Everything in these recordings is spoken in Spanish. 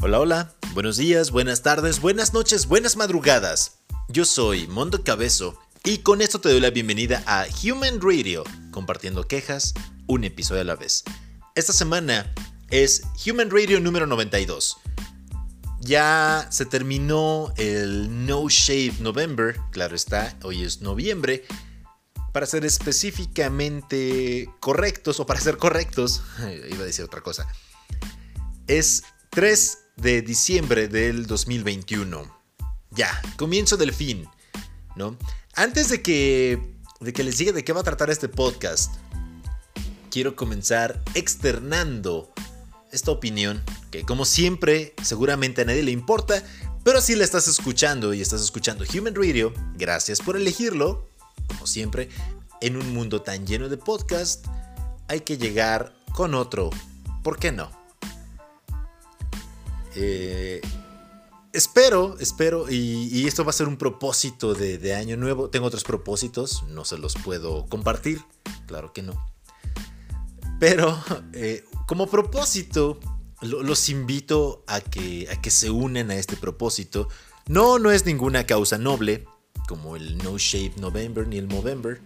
Hola, hola, buenos días, buenas tardes, buenas noches, buenas madrugadas. Yo soy Mondo Cabezo y con esto te doy la bienvenida a Human Radio, compartiendo quejas un episodio a la vez. Esta semana es Human Radio número 92. Ya se terminó el No Shave November, claro está, hoy es noviembre. Para ser específicamente correctos, o para ser correctos, iba a decir otra cosa, es 3 de diciembre del 2021. Ya, comienzo del fin, ¿no? Antes de que, de que les diga de qué va a tratar este podcast, quiero comenzar externando esta opinión que como siempre seguramente a nadie le importa, pero si la estás escuchando y estás escuchando Human Radio, gracias por elegirlo, como siempre, en un mundo tan lleno de podcast, hay que llegar con otro, ¿por qué no? Eh, espero, espero, y, esto va a ser un propósito de, año nuevo. Tengo otros propósitos, no se los puedo compartir, claro que no. Pero eh, como propósito, los invito a que, a que se unen a este propósito. No, no es ninguna causa noble, como el No Shave November ni el Movember.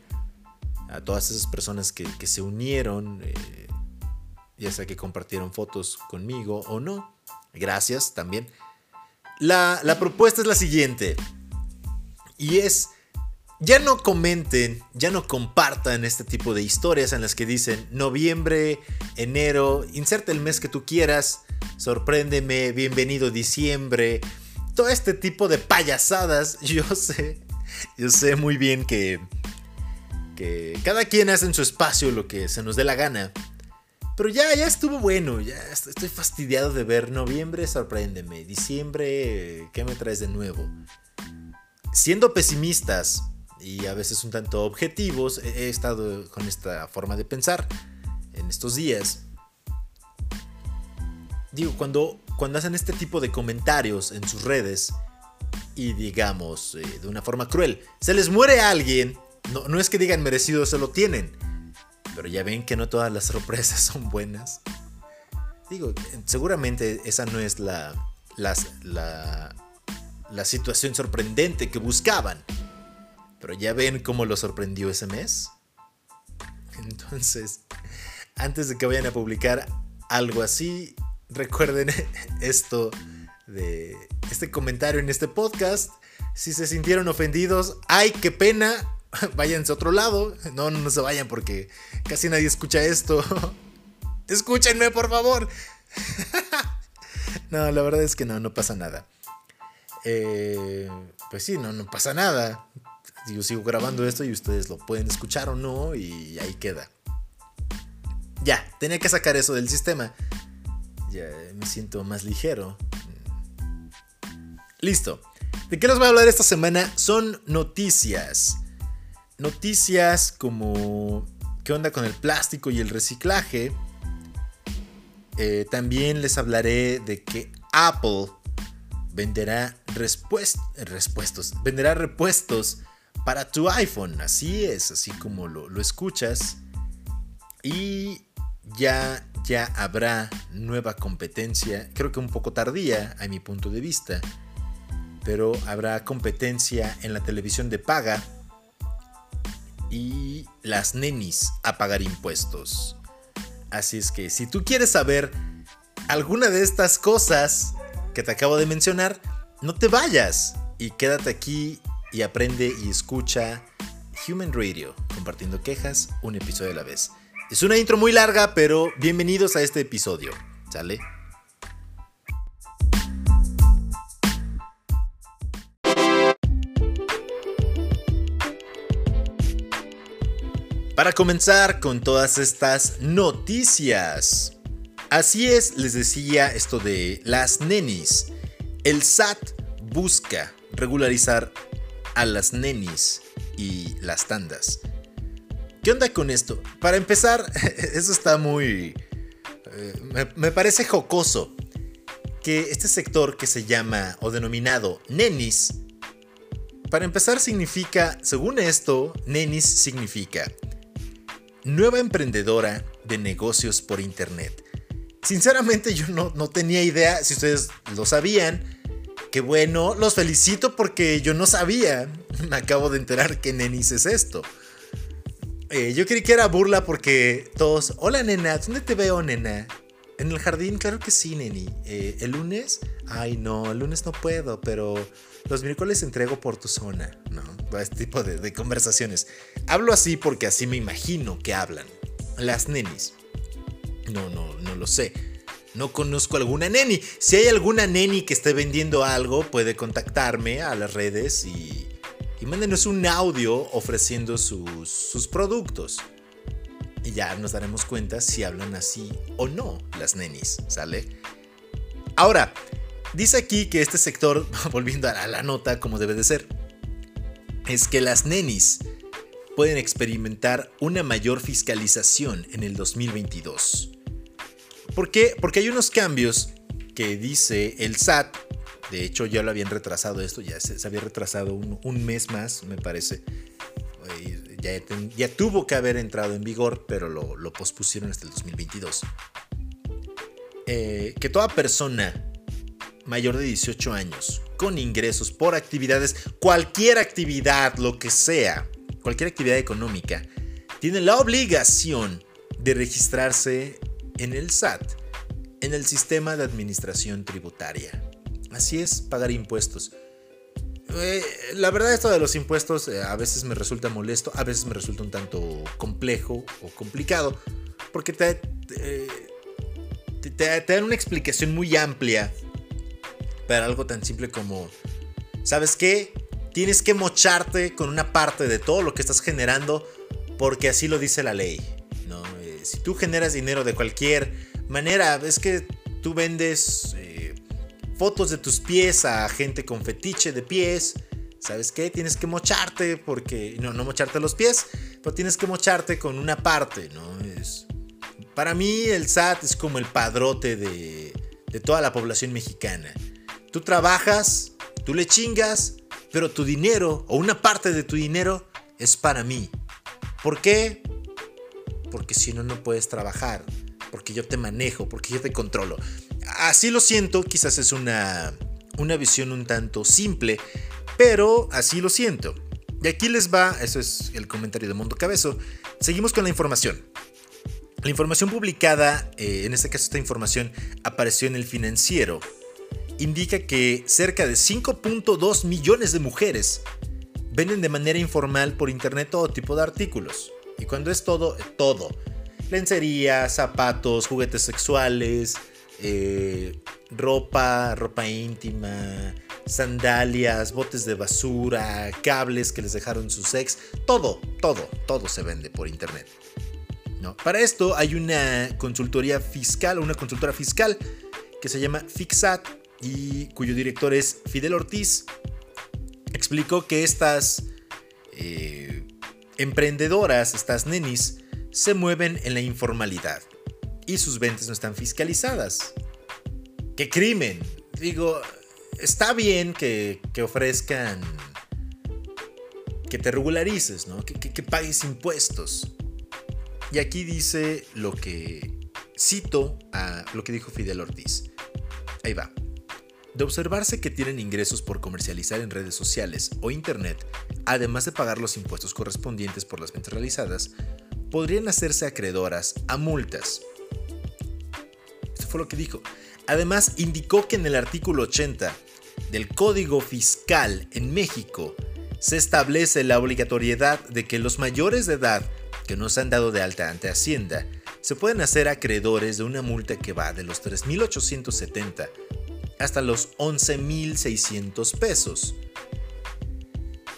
A todas esas personas que, se unieron, eh, ya sea que compartieron fotos conmigo o no. Gracias también. La, la propuesta es la siguiente. Y es ya no comenten, ya no compartan este tipo de historias en las que dicen noviembre, enero, inserta el mes que tú quieras, sorpréndeme, bienvenido diciembre, todo este tipo de payasadas. Yo sé, yo sé muy bien que, que cada quien hace en su espacio lo que se nos dé la gana. Pero ya, ya estuvo bueno, ya estoy fastidiado de ver noviembre, sorpréndeme, diciembre, ¿qué me traes de nuevo? Siendo pesimistas, y a veces un tanto objetivos, he estado con esta forma de pensar en estos días. Digo, cuando, cuando hacen este tipo de comentarios en sus redes y digamos eh, de una forma cruel, se les muere alguien, no, no es que digan merecido, se lo tienen, pero ya ven que no todas las sorpresas son buenas. Digo, seguramente esa no es la, la, la situación sorprendente que buscaban pero ya ven cómo lo sorprendió ese mes. Entonces, antes de que vayan a publicar algo así, recuerden esto de este comentario en este podcast. Si se sintieron ofendidos, ¡ay, qué pena! Váyanse a otro lado. No, no, se vayan porque casi nadie escucha esto. Escúchenme, por favor. no, la verdad es que no, no pasa nada. Eh, pues sí, no, no pasa nada. Yo sigo grabando esto y ustedes lo pueden escuchar o no y ahí queda. Ya, tenía que sacar eso del sistema. Ya me siento más ligero. Listo. ¿De qué les voy a hablar esta semana? Son noticias. Noticias como qué onda con el plástico y el reciclaje. Eh, también les hablaré de que Apple venderá repuestos, venderá repuestos para tu iPhone. Así es, así como lo, escuchas. Y ya, ya habrá nueva competencia, creo que un poco tardía a mi punto de vista, pero habrá competencia en la televisión de paga y las nenis a pagar impuestos. Así es que si tú quieres saber alguna de estas cosas que te acabo de mencionar, no te vayas y quédate aquí y aprende y escucha Human Radio, compartiendo quejas un episodio a la vez. Es una intro muy larga, pero bienvenidos a este episodio. ¿Sale? Para comenzar con todas estas noticias. Así es, les decía esto de las nenis. El SAT busca regularizar a las nenis y las tandas. ¿Qué onda con esto? Para empezar, eso está muy... Eh, me, parece jocoso que este sector que se llama o denominado nenis, para empezar significa, según esto, nenis significa nueva emprendedora de negocios por internet. sinceramente yo no, no tenía idea, si ustedes lo sabían, que bueno, los felicito porque yo no sabía, me acabo de enterar que nenis es esto. Eh, yo creí que era burla porque todos, hola nena, ¿dónde te veo nena? En el jardín, claro que sí, neni. Eh, ¿El lunes? Ay, no, el lunes no puedo, pero los miércoles entrego por tu zona, ¿no? Este tipo de, conversaciones. Hablo así porque así me imagino que hablan las nenis. No, no, no lo sé. No conozco alguna neni. Si hay alguna neni que esté vendiendo algo, puede contactarme a las redes y, y mándenos un audio ofreciendo sus, sus productos. Y ya nos daremos cuenta si hablan así o no las nenis, ¿sale? Ahora, dice aquí que este sector, volviendo a la nota como debe de ser, es que las nenis pueden experimentar una mayor fiscalización en el 2022. ¿Por qué? Porque hay unos cambios que dice el SAT. De hecho, ya lo habían retrasado esto, ya se, había retrasado un, mes más, me parece. Ya, tuvo que haber entrado en vigor, pero lo, pospusieron hasta el 2022. Eh, que toda persona mayor de 18 años con ingresos por actividades, cualquier actividad, lo que sea, cualquier actividad económica, tiene la obligación de registrarse en el SAT, en el sistema de administración tributaria. Así es, pagar impuestos. Eh, la verdad esto de los impuestos eh, a veces me resulta molesto, a veces me resulta un tanto complejo o complicado, porque te, te dan una explicación muy amplia algo tan simple como, ¿sabes qué? Tienes que mocharte con una parte de todo lo que estás generando porque así lo dice la ley si tú generas dinero de cualquier manera, es que tú vendes eh, fotos de tus pies a gente con fetiche de pies, ¿sabes qué? Tienes que mocharte porque, no, no mocharte los pies, pero tienes que mocharte con una parte, ¿no? Es, para mí el SAT es como el padrote de, de toda la población mexicana. Tú trabajas, tú le chingas, pero tu dinero o una parte de tu dinero es para mí. ¿Por qué? porque si no, no puedes trabajar, porque yo te manejo, porque yo te controlo. Así lo siento, quizás es una, una visión un tanto simple, pero así lo siento. Y aquí les va, eso es el comentario de Mundo Cabezo. Seguimos con la información. La información publicada, eh, en este caso esta información apareció en el financiero, indica que cerca de 5.2 millones de mujeres venden de manera informal por internet todo tipo de artículos. Y cuando es todo, todo. Lencería, zapatos, juguetes sexuales, eh, ropa, ropa íntima, sandalias, botes de basura, cables que les dejaron sus ex. Todo, todo, todo se vende por internet. ¿no? Para esto hay una consultoría fiscal, una consultora fiscal que se llama Fixat y cuyo director es Fidel Ortiz. Explicó que estas eh, emprendedoras, estas nenis, se mueven en la informalidad y sus ventas no están fiscalizadas. ¡Qué crimen! Digo, está bien que, ofrezcan, que te regularices, ¿no? Que, que pagues impuestos. Y aquí dice lo que cito a lo que dijo Fidel Ortiz. Ahí va. De observarse que tienen ingresos por comercializar en redes sociales o internet, además de pagar los impuestos correspondientes por las ventas realizadas, podrían hacerse acreedoras a multas. Esto fue lo que dijo. Además, indicó que en el artículo 80 del Código Fiscal en México se establece la obligatoriedad de que los mayores de edad que no se han dado de alta ante Hacienda se pueden hacer acreedores de una multa que va de los 3.870 hasta los 11.600 pesos.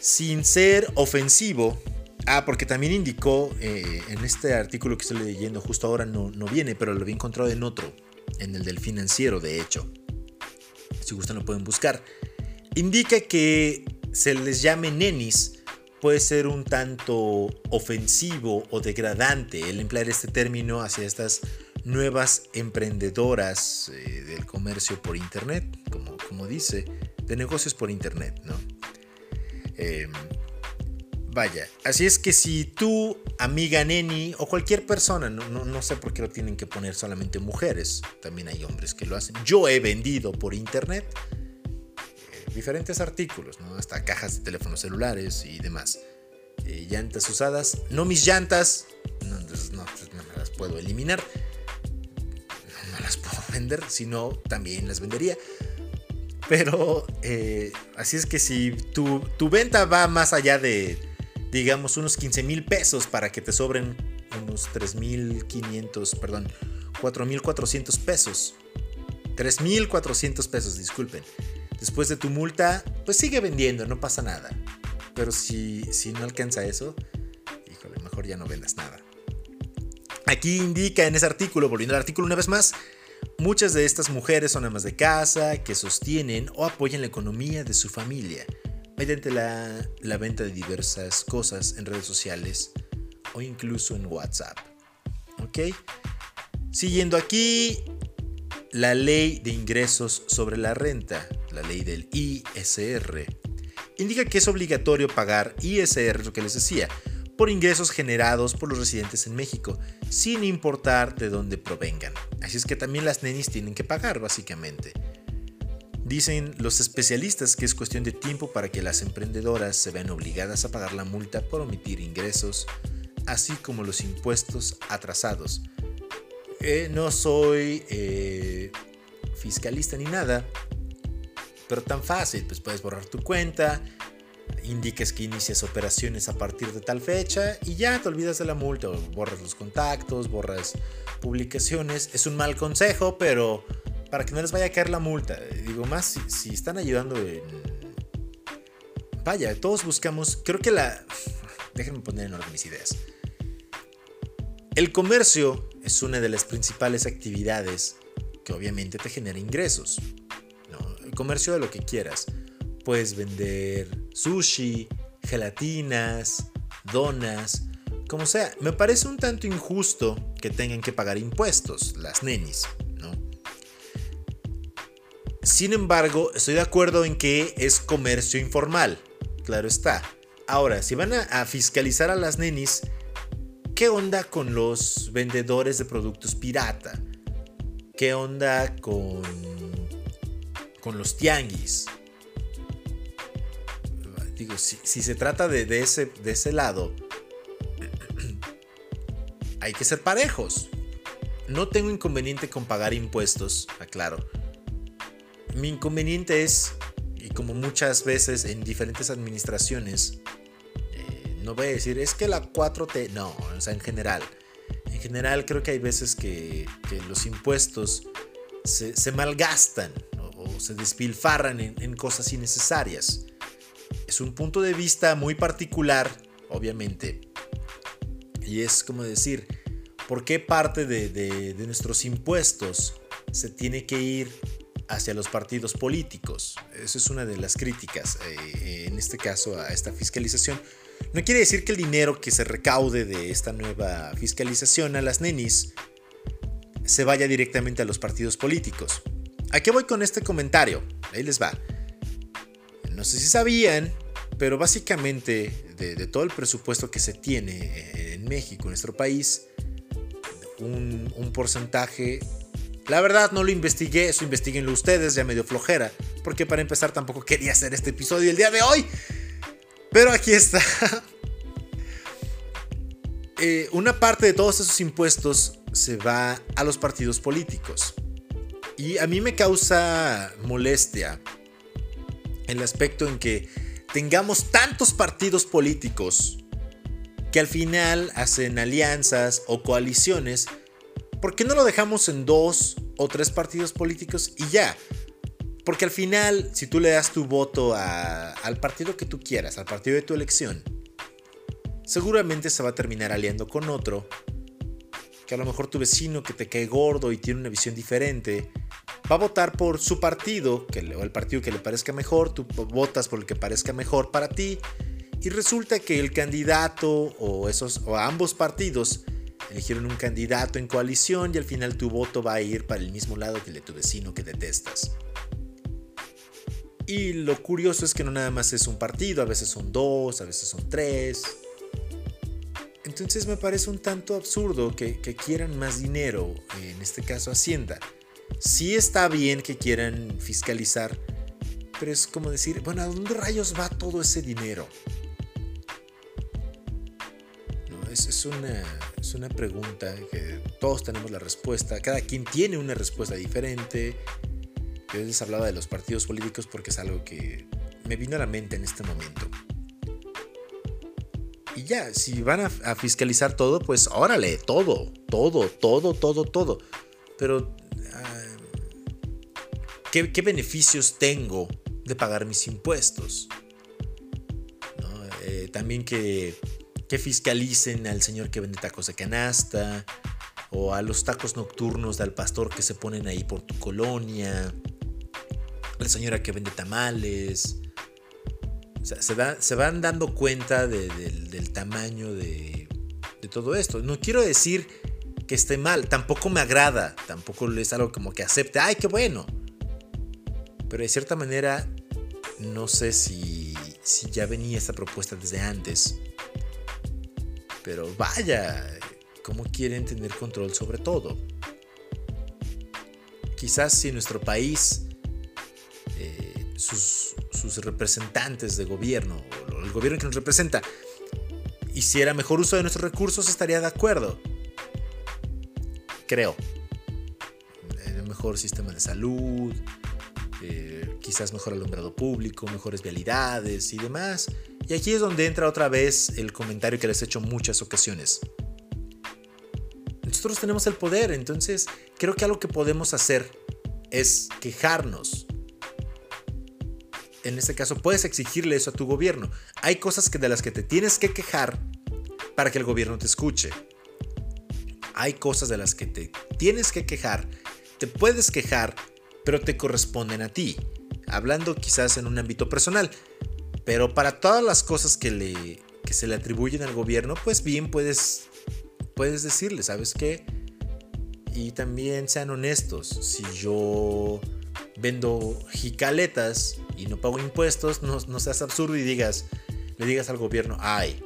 Sin ser ofensivo, ah, porque también indicó eh, en este artículo que estoy leyendo, justo ahora no, no viene, pero lo había encontrado en otro, en el del financiero, de hecho. Si gustan lo pueden buscar. Indica que se les llame nenis puede ser un tanto ofensivo o degradante el emplear este término hacia estas nuevas emprendedoras eh, del comercio por Internet, como, como dice, de negocios por Internet, ¿no? Em, Vaya, así es que si tú, amiga neni, o cualquier persona, no, no, sé por qué lo tienen que poner solamente mujeres, también hay hombres que lo hacen. Yo he vendido por internet eh, diferentes artículos, ¿no? hasta cajas de teléfonos celulares y demás. Eh, llantas usadas, no mis llantas, no, pues, no, me las puedo eliminar, no, vender, sino también las vendería. Pero eh, así es que si tu, tu venta va más allá de digamos, unos 15 mil pesos para que te sobren unos 3.500, perdón, 4.400 pesos. 3.400 pesos, disculpen. Después de tu multa, pues sigue vendiendo, no pasa nada. Pero si, si no alcanza eso, híjole, mejor ya no vendas nada. Aquí indica en ese artículo, volviendo al artículo una vez más, muchas de estas mujeres son amas de casa que sostienen o apoyan la economía de su familia mediante la, venta de diversas cosas en redes sociales o incluso en WhatsApp. ¿Ok? Siguiendo aquí, la ley de ingresos sobre la renta, la ley del ISR, indica que es obligatorio pagar ISR, lo que les decía, por ingresos generados por los residentes en México, sin importar de dónde provengan. Así es que también las nenis tienen que pagar, básicamente. Dicen los especialistas que es cuestión de tiempo para que las emprendedoras se vean obligadas a pagar la multa por omitir ingresos, así como los impuestos atrasados. Eh, no soy eh, fiscalista ni nada, pero tan fácil, pues puedes borrar tu cuenta, indiques que inicias operaciones a partir de tal fecha y ya te olvidas de la multa, o borras los contactos, borras publicaciones. Es un mal consejo, pero para que no les vaya a caer la multa. Digo, más si, están ayudando en... Vaya, todos buscamos, creo que la... Déjenme poner en orden mis ideas. El comercio es una de las principales actividades que obviamente te genera ingresos. El comercio de lo que quieras. Puedes vender sushi, gelatinas, donas, como sea. Me parece un tanto injusto que tengan que pagar impuestos las nenis. Sin embargo, estoy de acuerdo en que es comercio informal. Claro está. Ahora, si van a, fiscalizar a las nenis, ¿qué onda con los vendedores de productos pirata? ¿Qué onda con, con los tianguis? Digo, si, se trata de, ese, de ese lado, hay que ser parejos. No tengo inconveniente con pagar impuestos, aclaro mi inconveniente es, y como muchas veces en diferentes administraciones, eh, no voy a decir, es que la 4T, no, o sea, en general. En general creo que hay veces que, los impuestos se, malgastan o, se despilfarran en, en cosas innecesarias. Es un punto de vista muy particular, obviamente. Y es como decir, ¿por qué parte de, nuestros impuestos se tiene que ir hacia los partidos políticos. Esa es una de las críticas, eh, en este caso, a esta fiscalización. No quiere decir que el dinero que se recaude de esta nueva fiscalización a las nenis se vaya directamente a los partidos políticos. ¿A qué voy con este comentario? Ahí les va. No sé si sabían, pero básicamente de, todo el presupuesto que se tiene en México, en nuestro país, un, un porcentaje la verdad no lo investigué, eso investiguenlo ustedes, ya medio flojera, porque para empezar tampoco quería hacer este episodio el día de hoy. Pero aquí está. Eh, una parte de todos esos impuestos se va a los partidos políticos. Y a mí me causa molestia el aspecto en que tengamos tantos partidos políticos que al final hacen alianzas o coaliciones ¿por qué no lo dejamos en dos o tres partidos políticos y ya? Porque al final, si tú le das tu voto al partido que tú quieras, al partido de tu elección, seguramente se va a terminar aliando con otro, que a lo mejor tu vecino que te cae gordo y tiene una visión diferente, va a votar por su partido, que, o el partido que le parezca mejor, tú votas por el que parezca mejor para ti, y resulta que el candidato o, esos, o ambos partidos eligieron un candidato en coalición y al final tu voto va a ir para el mismo lado que el de tu vecino que detestas. Y lo curioso es que no nada más es un partido, a veces son dos, a veces son tres. Entonces me parece un tanto absurdo que, quieran más dinero, en este caso Hacienda. Sí está bien que quieran fiscalizar, pero es como decir, bueno, ¿a dónde rayos va todo ese dinero? No, es, una, es una pregunta que todos tenemos la respuesta, cada quien tiene una respuesta diferente. Yo les hablaba de los partidos políticos porque es algo que me vino a la mente en este momento. Y ya, si van a, fiscalizar todo, pues órale, todo, todo, todo, todo, todo. Pero, ah, ¿qué, beneficios tengo de pagar mis impuestos? Eh, también que, que fiscalicen al señor que vende tacos de canasta o a los tacos nocturnos del pastor que se ponen ahí por tu colonia, la señora que vende tamales, se, van dando cuenta del tamaño de, todo esto. No quiero decir que esté mal, tampoco me agrada, tampoco es algo como que acepte, ay, qué bueno. Pero de cierta manera, no sé si, si ya venía esta propuesta desde antes. Pero vaya, ¿cómo quieren tener control sobre todo? Quizás si nuestro país, eh, sus, sus representantes de gobierno, o el gobierno que nos representa, hiciera mejor uso de nuestros recursos, estaría de acuerdo. Creo. El mejor sistema de salud, eh, quizás mejor alumbrado público, mejores vialidades y demás. Y aquí es donde entra otra vez el comentario que les he hecho muchas ocasiones. Nosotros tenemos el poder, entonces creo que algo que podemos hacer es quejarnos en este caso puedes exigirle eso a tu gobierno. Hay cosas que de las que te tienes que quejar para que el gobierno te escuche. Hay cosas de las que te tienes que quejar, te puedes quejar, pero te corresponden a ti. Hablando quizás en un ámbito personal. Pero para todas las cosas que, le, que se le atribuyen al gobierno, pues bien puedes, puedes decirle, ¿sabes qué? Y también sean honestos. Si yo vendo jicaletas y no pago impuestos, no, seas absurdo y digas, le digas al gobierno, ay,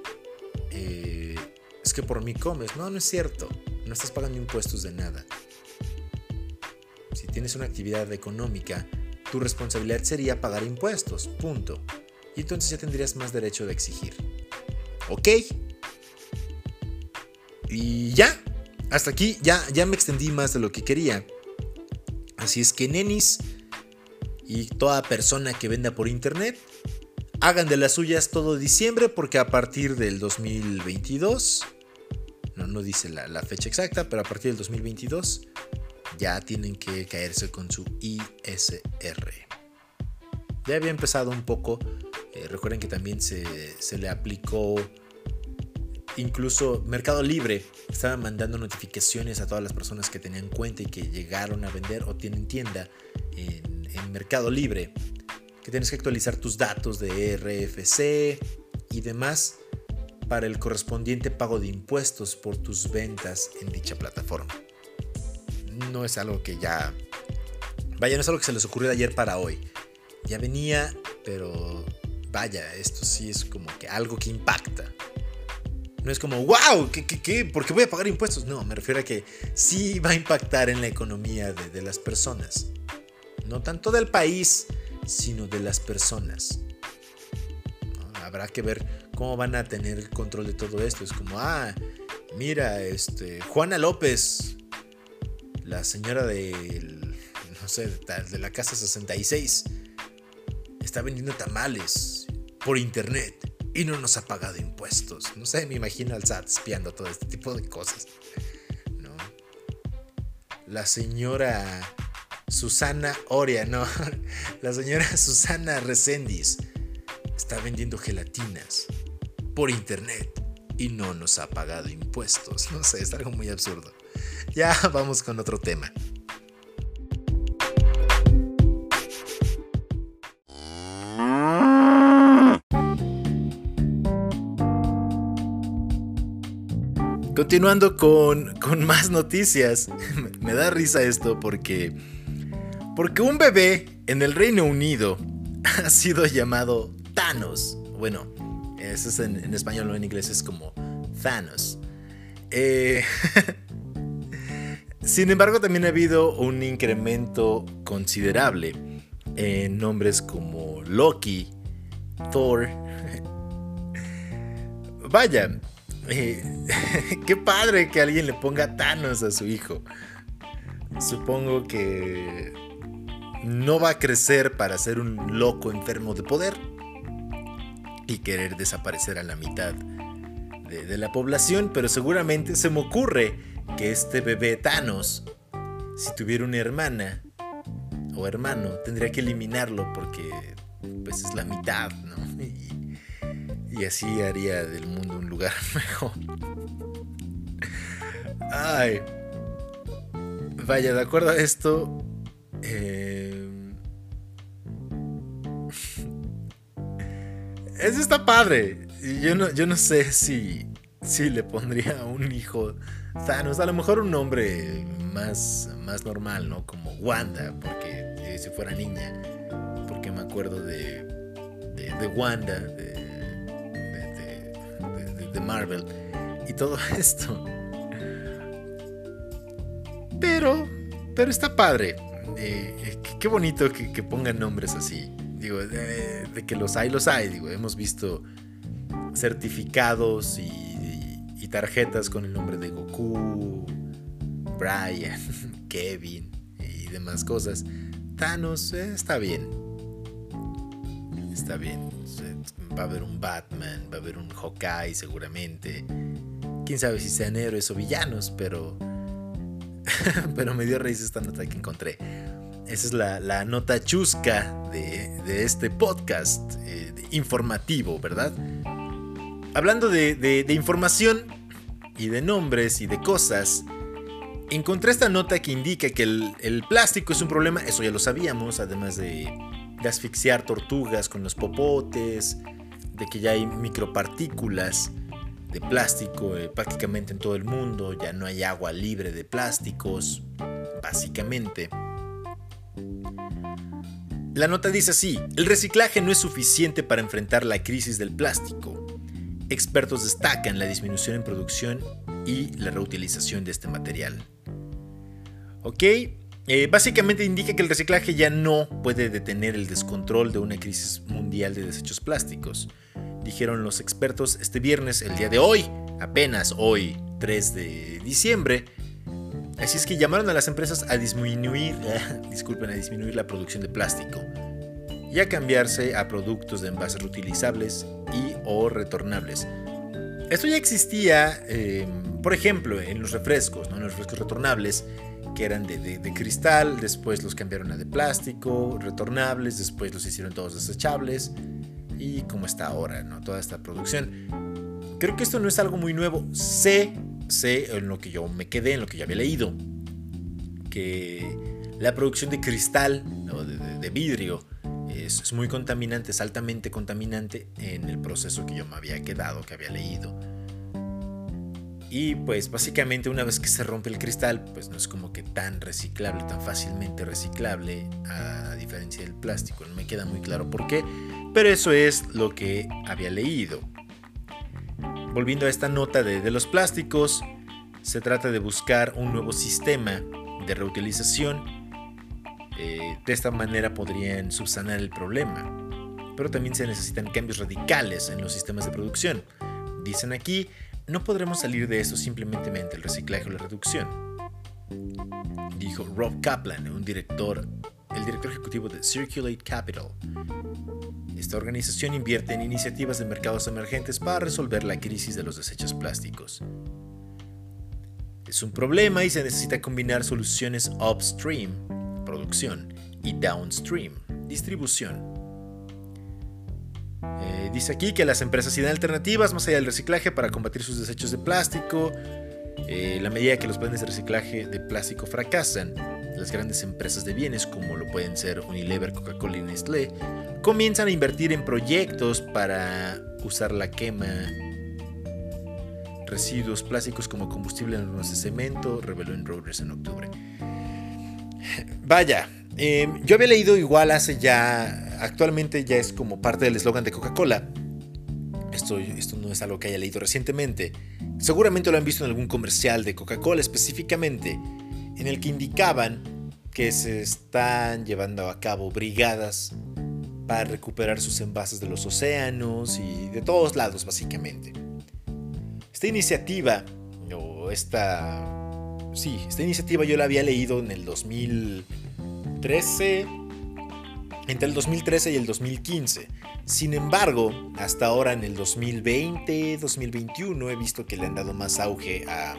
eh, es que por mí comes. No, no es cierto. No estás pagando impuestos de nada. Si tienes una actividad económica, tu responsabilidad sería pagar impuestos. Punto. Y entonces ya tendrías más derecho de exigir. ¿Ok? Y ya. Hasta aquí ya, ya me extendí más de lo que quería. Así es que, nenis, y toda persona que venda por internet hagan de las suyas todo diciembre porque a partir del 2022, no, dice la, fecha exacta, pero a partir del 2022 ya tienen que caerse con su ISR. Ya había empezado un poco, eh, recuerden que también se, se le aplicó incluso Mercado Libre estaba mandando notificaciones a todas las personas que tenían cuenta y que llegaron a vender o tienen tienda en en Mercado Libre, que tienes que actualizar tus datos de RFC y demás para el correspondiente pago de impuestos por tus ventas en dicha plataforma. No es algo que ya... Vaya, no es algo que se les ocurrió de ayer para hoy. Ya venía, pero vaya, esto sí es como que algo que impacta. No es como, wow, ¿qué, qué, qué? ¿por qué voy a pagar impuestos? No, me refiero a que sí va a impactar en la economía de, de las personas no tanto del país, sino de las personas. Habrá que ver cómo van a tener control de todo esto. Es como, ah, mira, este, Juana López, la señora de, no sé, de la casa 66, está vendiendo tamales por internet y no nos ha pagado impuestos. No sé, me imagino al SAT espiando todo este tipo de cosas. La señora Susana Oria, no, la señora Susana Recendis está vendiendo gelatinas por internet y no nos ha pagado impuestos. No sé, es algo muy absurdo. Ya vamos con otro tema. Continuando con, con más noticias, me da risa esto porque porque un bebé en el Reino Unido ha sido llamado Thanos. Bueno, eso es en, español o en inglés es como Thanos. Eh, sin embargo, también ha habido un incremento considerable en nombres como Loki, Thor. Vaya, eh, qué padre que alguien le ponga Thanos a su hijo. Supongo que no va a crecer para ser un loco enfermo de poder y querer desaparecer a la mitad de, la población, pero seguramente se me ocurre que este bebé Thanos, si tuviera una hermana o hermano, tendría que eliminarlo porque pues es la mitad, ¿no? Y, y así haría del mundo un lugar mejor. Ay. Vaya, de acuerdo a esto, eh... Eso está padre. Yo no, yo no sé si, si le pondría a un hijo Thanos. A lo mejor un nombre más, más normal, ¿no? Como Wanda, porque eh, si fuera niña. Porque me acuerdo de, de, Wanda, de, de, Marvel. Y todo esto. Pero, pero está padre. Eh, qué bonito que, pongan nombres así. Digo, de, que los hay, los hay. Digo, hemos visto certificados y, tarjetas con el nombre de Goku, Brian, Kevin y demás cosas. Thanos eh, está bien. Está bien. Va a haber un Batman, va a haber un Hawkeye seguramente. Quién sabe si sean héroes o villanos, pero. pero me dio raíz esta nota que encontré. Esa es la, nota chusca de, este podcast eh, informativo, ¿verdad? Hablando de, información y de nombres y de cosas, encontré esta nota que indica que el, plástico es un problema, eso ya lo sabíamos, además de, de asfixiar tortugas con los popotes, de que ya hay micropartículas de plástico eh, prácticamente en todo el mundo, ya no hay agua libre de plásticos, básicamente. La nota dice así, el reciclaje no es suficiente para enfrentar la crisis del plástico. Expertos destacan la disminución en producción y la reutilización de este material. Ok, eh, básicamente indica que el reciclaje ya no puede detener el descontrol de una crisis mundial de desechos plásticos, dijeron los expertos este viernes, el día de hoy, apenas hoy, 3 de diciembre, Así es que llamaron a las empresas a disminuir, a disminuir la producción de plástico y a cambiarse a productos de envases reutilizables y o retornables. Esto ya existía, em, por ejemplo, en los refrescos, ¿no? en los refrescos retornables, que eran de, cristal, después los cambiaron a de plástico, retornables, después los hicieron todos desechables, y como está ahora, ¿no? toda esta producción. Creo que esto no es algo muy nuevo. Sé sé en lo que yo me quedé, en lo que ya había leído, que la producción de cristal o de, vidrio es, muy contaminante, es altamente contaminante en el proceso que yo me había quedado, que había leído. Y pues básicamente una vez que se rompe el cristal, pues no es como que tan reciclable, tan fácilmente reciclable, a diferencia del plástico. No me queda muy claro por qué, pero eso es lo que había leído volviendo a esta nota de, los plásticos, se trata de buscar un nuevo sistema de reutilización. Eh, de esta manera podrían subsanar el problema. Pero también se necesitan cambios radicales en los sistemas de producción. Dicen aquí, no podremos salir de esto simplemente el reciclaje o la reducción. Dijo Rob Kaplan, un director, el director ejecutivo de Circulate Capital, esta organización invierte en iniciativas de mercados emergentes para resolver la crisis de los desechos plásticos. Es un problema y se necesita combinar soluciones upstream, producción, y downstream, distribución. Eh, dice aquí que las empresas tienen alternativas más allá del reciclaje para combatir sus desechos de plástico. Eh, la medida que los planes de reciclaje de plástico fracasan, las grandes empresas de bienes, como lo pueden ser Unilever, Coca-Cola y Nestlé, comienzan a invertir en proyectos para usar la quema residuos plásticos como combustible en hornos de cemento, reveló en Reuters en octubre. Vaya, em, yo había leído igual hace ya actualmente ya es como parte del eslogan de Coca-Cola. Esto, esto no es algo que haya leído recientemente. Seguramente lo han visto en algún comercial de Coca-Cola específicamente, en el que indicaban que se están llevando a cabo brigadas para recuperar sus envases de los océanos y de todos lados básicamente. Esta iniciativa, o esta... Sí, esta iniciativa yo la había leído en el 2013, entre el 2013 y el 2015. Sin embargo, hasta ahora en el 2020, 2021 he visto que le han dado más auge a,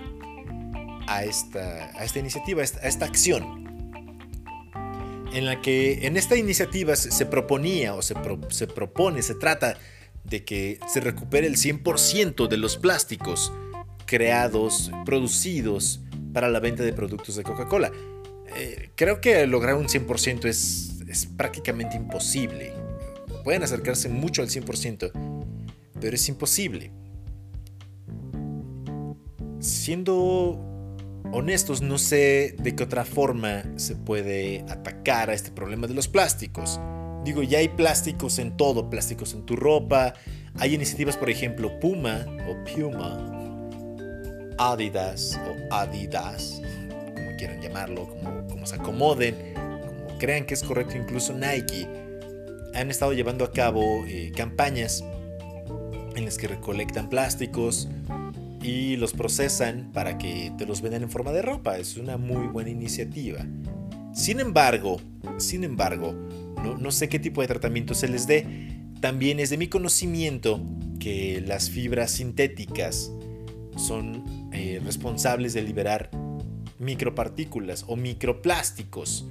a, esta, a esta iniciativa, a esta, acción. En la que en esta iniciativa se, proponía o se, se propone, se trata de que se recupere el 100% de los plásticos creados, producidos para la venta de productos de Coca-Cola. Eh, creo que lograr un 100% es, es prácticamente imposible. Pueden acercarse mucho al 100%, pero es imposible. Siendo honestos, no sé de qué otra forma se puede atacar a este problema de los plásticos. Digo, ya hay plásticos en todo, plásticos en tu ropa. Hay iniciativas, por ejemplo, Puma o Puma, Adidas o Adidas, como quieran llamarlo, como, como se acomoden, como crean que es correcto, incluso Nike, han estado llevando a cabo eh, campañas en las que recolectan plásticos y los procesan para que te los vendan en forma de ropa. Es una muy buena iniciativa. Sin embargo, sin embargo, no, sé qué tipo de tratamiento se les dé. También es de mi conocimiento que las fibras sintéticas son eh, responsables de liberar micropartículas o microplásticos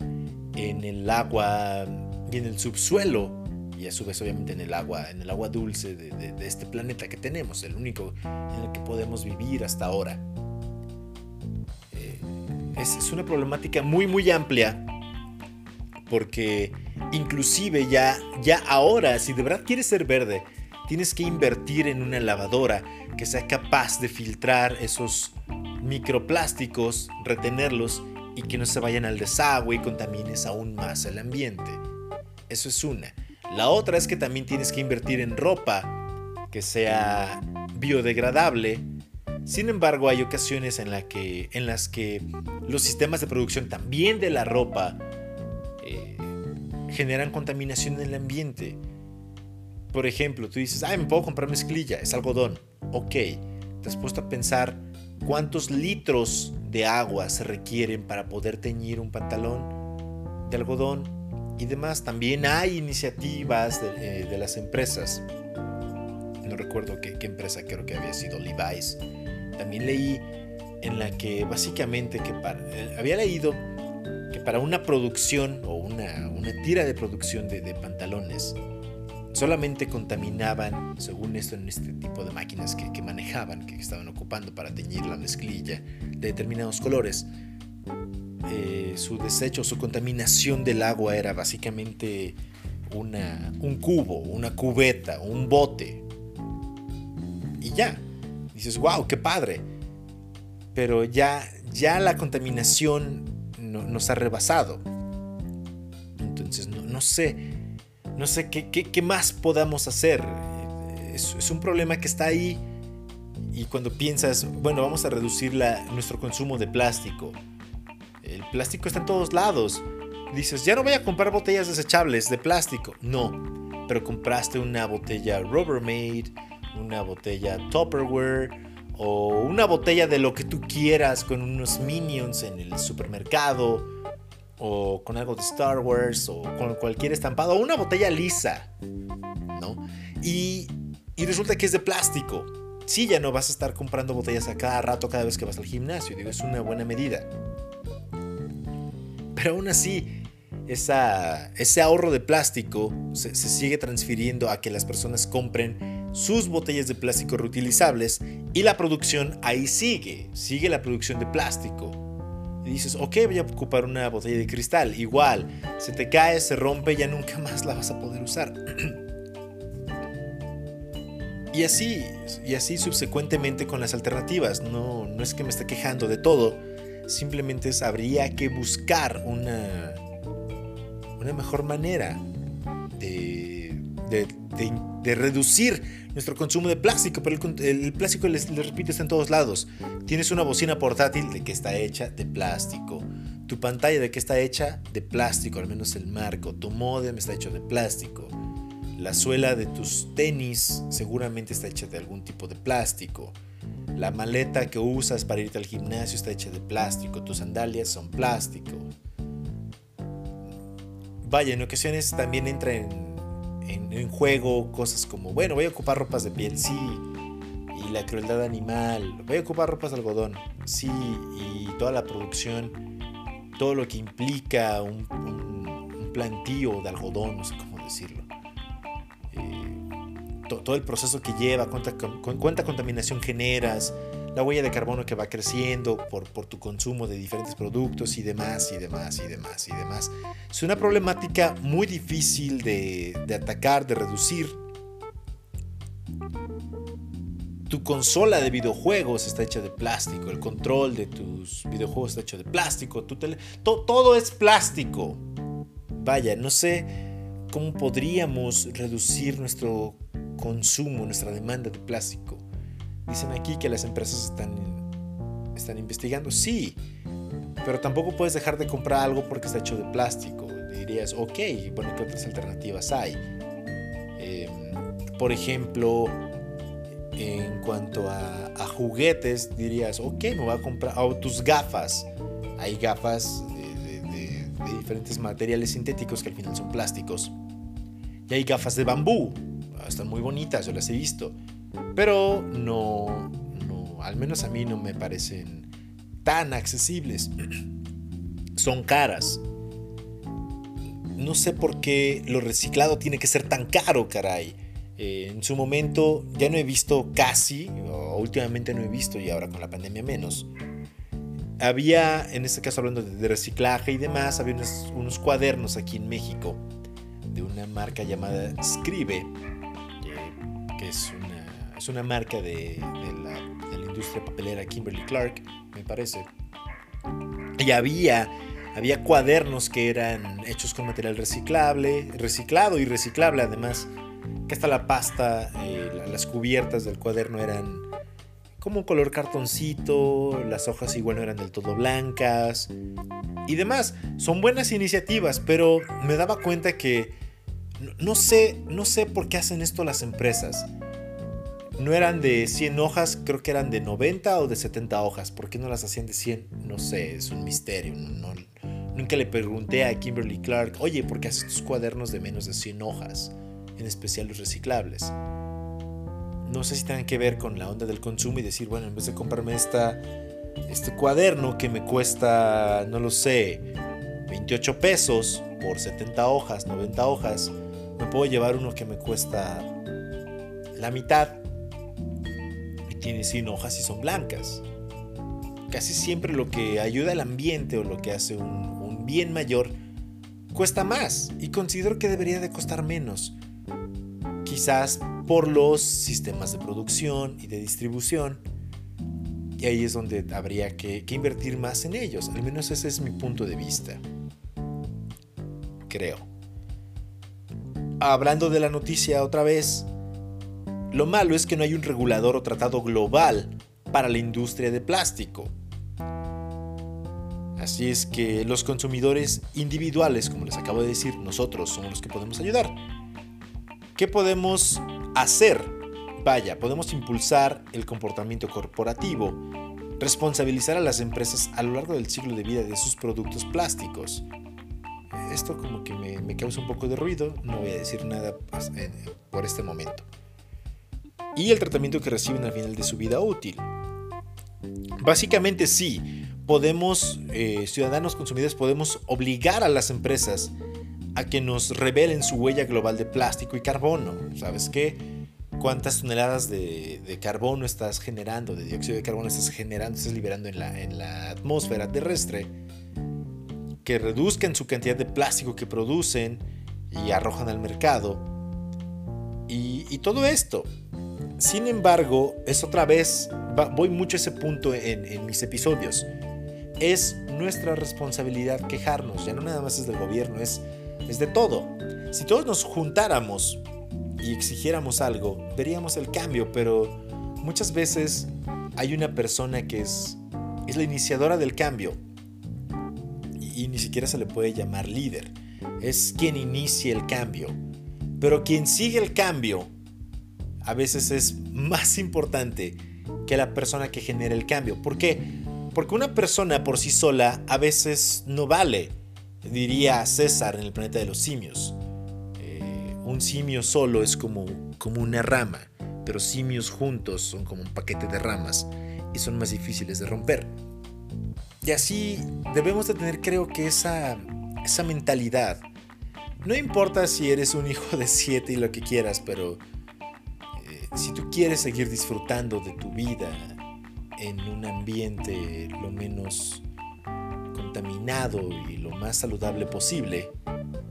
en el agua y en el subsuelo y a su vez obviamente en el agua, en el agua dulce de, este planeta que tenemos, el único en el que podemos vivir hasta ahora. Eh, es, es, una problemática muy muy amplia porque inclusive ya, ya ahora, si de verdad quieres ser verde, tienes que invertir en una lavadora que sea capaz de filtrar esos microplásticos, retenerlos y que no se vayan al desagüe y contamines aún más el ambiente. Eso es una. La otra es que también tienes que invertir en ropa que sea biodegradable. Sin embargo, hay ocasiones en, que, en las que los sistemas de producción también de la ropa eh, generan contaminación en el ambiente. Por ejemplo, tú dices, ay, me puedo comprar mezclilla, es algodón. Ok, te has puesto a pensar cuántos litros de agua se requieren para poder teñir un pantalón de algodón y demás. También hay iniciativas de, eh, las empresas. No recuerdo qué, empresa, creo que había sido Levi's. También leí en la que básicamente que eh, había leído que para una producción o una, tira de producción de, pantalones solamente contaminaban, según esto, en este tipo de máquinas que, que manejaban, que estaban ocupando para teñir la mezclilla de determinados colores, eh, su desecho, su contaminación del agua era básicamente una, un cubo, una cubeta, un bote. Y ya. Dices, wow, qué padre. Pero ya, ya la contaminación nos ha rebasado. Entonces, no, sé. No sé qué, qué, más podamos hacer. Es, un problema que está ahí. Y cuando piensas, bueno, vamos a reducir nuestro consumo de plástico plástico está en todos lados. Dices, ya no voy a comprar botellas desechables de plástico. No, pero compraste una botella Rubbermaid, una botella Tupperware o una botella de lo que tú quieras con unos minions en el supermercado o con algo de Star Wars o con cualquier estampado una botella lisa, ¿no? Y, y resulta que es de plástico. Sí, ya no vas a estar comprando botellas a cada rato cada vez que vas al gimnasio. Digo, es una buena medida. Pero aún así, ese ahorro de plástico se, sigue transfiriendo a que las personas compren sus botellas de plástico reutilizables y la producción ahí sigue, sigue la producción de plástico. Y dices, ok, voy a ocupar una botella de cristal, igual, se te cae, se rompe, ya nunca más la vas a poder usar. y así, y así subsecuentemente con las alternativas, no, no es que me esté quejando de todo, Simplemente habría que buscar una, una mejor manera de, de, reducir nuestro consumo de plástico, pero el, plástico, les, les, repito, está en todos lados. Tienes una bocina portátil de que está hecha de plástico. Tu pantalla de que está hecha de plástico, al menos el marco. Tu modem está hecho de plástico. La suela de tus tenis seguramente está hecha de algún tipo de plástico. La maleta que usas para irte al gimnasio está hecha de plástico. Tus sandalias son plástico. Vaya, en ocasiones también entra en, juego cosas como, bueno, voy a ocupar ropas de piel, sí. Y la crueldad animal. Voy a ocupar ropas de algodón, sí. Y toda la producción, todo lo que implica un, plantío de algodón, no sé cómo decirlo todo el proceso que lleva, cuánta, cuánta contaminación generas, la huella de carbono que va creciendo por, por tu consumo de diferentes productos y demás, y demás, y demás, y demás. Es una problemática muy difícil de, de atacar, de reducir. Tu consola de videojuegos está hecha de plástico, el control de tus videojuegos está hecho de plástico, tu todo es plástico. Vaya, no sé cómo podríamos reducir nuestro consumo, nuestra demanda de plástico. Dicen aquí que las empresas están, están investigando. Sí, pero tampoco puedes dejar de comprar algo porque está hecho de plástico. Dirías, ok, bueno, ¿qué otras alternativas hay? Em, por ejemplo, en cuanto a, juguetes, dirías, ok, me voy a comprar oh, tus gafas. Hay gafas de, de diferentes materiales sintéticos que al final son plásticos. Y hay gafas de bambú, están muy bonitas, yo las he visto, pero no, no, al menos a mí no me parecen tan accesibles. Son caras. No sé por qué lo reciclado tiene que ser tan caro, caray. Eh, en su momento ya no he visto casi, o últimamente no he visto y ahora con la pandemia menos. Había, en este caso hablando de reciclaje y demás, había unos, cuadernos aquí en México de una marca llamada Scribe, que es una, es una marca de, la, de, la, industria papelera Kimberly Clark, me parece. Y había, había cuadernos que eran hechos con material reciclable, reciclado y reciclable además, que hasta la pasta, eh, las cubiertas del cuaderno eran como color cartoncito, las hojas igual no eran del todo blancas y demás. Son buenas iniciativas, pero me daba cuenta que no sé, no sé por qué hacen esto las empresas. No eran de 100 hojas, creo que eran de 90 o de 70 hojas. ¿Por qué no las hacían de 100? No sé, es un misterio. nunca le pregunté a Kimberly Clark, oye, ¿por qué haces tus cuadernos de menos de 100 hojas? En especial los reciclables. No sé si tengan que ver con la onda del consumo y decir, bueno, en vez de comprarme esta, este cuaderno que me cuesta, no lo sé, 28 pesos por 70 hojas, 90 hojas, me puedo llevar uno que me cuesta la mitad y tiene 100 hojas y son blancas. Casi siempre lo que ayuda al ambiente o lo que hace un, bien mayor cuesta más y considero que debería de costar menos. Quizás por los sistemas de producción y de distribución. Y ahí es donde habría que, que invertir más en ellos. Al menos ese es mi punto de vista. Creo hablando de la noticia otra vez, lo malo es que no hay un regulador o tratado global para la industria de plástico. Así es que los consumidores individuales, como les acabo de decir, nosotros somos los que podemos ayudar. ¿Qué podemos hacer? Vaya, podemos impulsar el comportamiento corporativo, responsabilizar a las empresas a lo largo del ciclo de vida de sus productos plásticos, esto como que me, causa un poco de ruido, no voy a decir nada por este momento. Y el tratamiento que reciben al final de su vida útil. Básicamente sí, podemos, eh, ciudadanos consumidores, podemos obligar a las empresas a que nos revelen su huella global de plástico y carbono. ¿Sabes qué? ¿Cuántas toneladas de, carbono estás generando, de dióxido de carbono estás generando, estás liberando en la atmósfera terrestre? Que reduzcan su cantidad de plástico que producen y arrojan al mercado. Y, todo esto. Sin embargo, es otra vez, voy mucho a ese punto en, mis episodios. Es nuestra responsabilidad quejarnos, ya no nada más es del gobierno, es, es de todo. Si todos nos juntáramos y exigiéramos algo, veríamos el cambio, pero muchas veces hay una persona que es, es la iniciadora del cambio y, ni siquiera se le puede llamar líder. Es quien inicia el cambio. Pero quien sigue el cambio a veces es más importante que la persona que genera el cambio. ¿Por qué? Porque una persona por sí sola a veces no vale, diría César en el planeta de los simios. Eh, un simio solo es como, como una rama, pero simios juntos son como un paquete de ramas y son más difíciles de romper. Y así debemos de tener creo que esa, esa mentalidad. No importa si eres un hijo de siete y lo que quieras, pero eh, si tú quieres seguir disfrutando de tu vida en un ambiente lo menos contaminado y lo más saludable posible,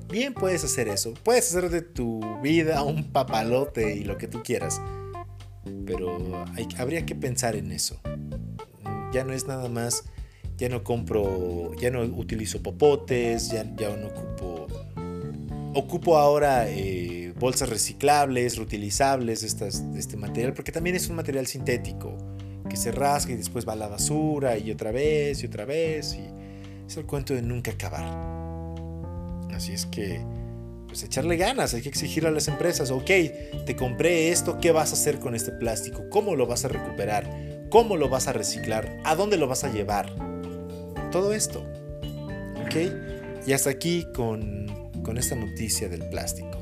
bien puedes hacer eso. Puedes hacer de tu vida un papalote y lo que tú quieras. Pero habría que pensar en eso. Ya no es nada más, ya no compro, ya no utilizo popotes, ya, ya no ocupo... Ocupo ahora eh, bolsas reciclables, reutilizables, estas, este material, porque también es un material sintético que se rasga y después va a la basura y otra vez y otra vez. Y es el cuento de nunca acabar. Así es que, pues echarle ganas, hay que exigir a las empresas, ok, te compré esto, ¿qué vas a hacer con este plástico? ¿Cómo lo vas a recuperar? ¿Cómo lo vas a reciclar? ¿A dónde lo vas a llevar? Todo esto. ¿Ok? Y hasta aquí con, con esta noticia del plástico.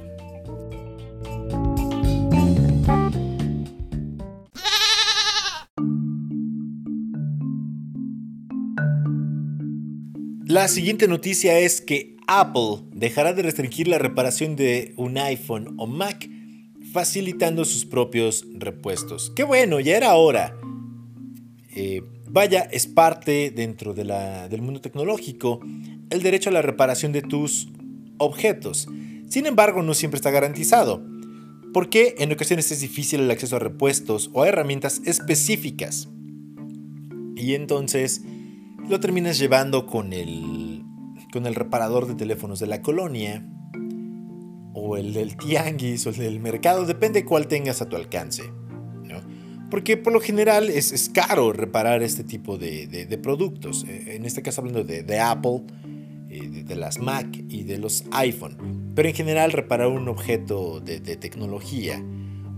La siguiente noticia es que Apple dejará de restringir la reparación de un iPhone o Mac, facilitando sus propios repuestos. ¡Qué bueno! Ya era hora. Eh, vaya, es parte dentro de del mundo tecnológico el derecho a la reparación de tus objetos. Sin embargo, no siempre está garantizado, porque en ocasiones es difícil el acceso a repuestos o a herramientas específicas. Y entonces lo terminas llevando con el, con el reparador de teléfonos de la colonia, o el del tianguis, o el del mercado, depende cuál tengas a tu alcance. Porque por lo general es, caro reparar este tipo de, productos. Eh, en este caso hablando de, Apple, eh, de, las Mac y de los iPhone. Pero en general reparar un objeto de, tecnología,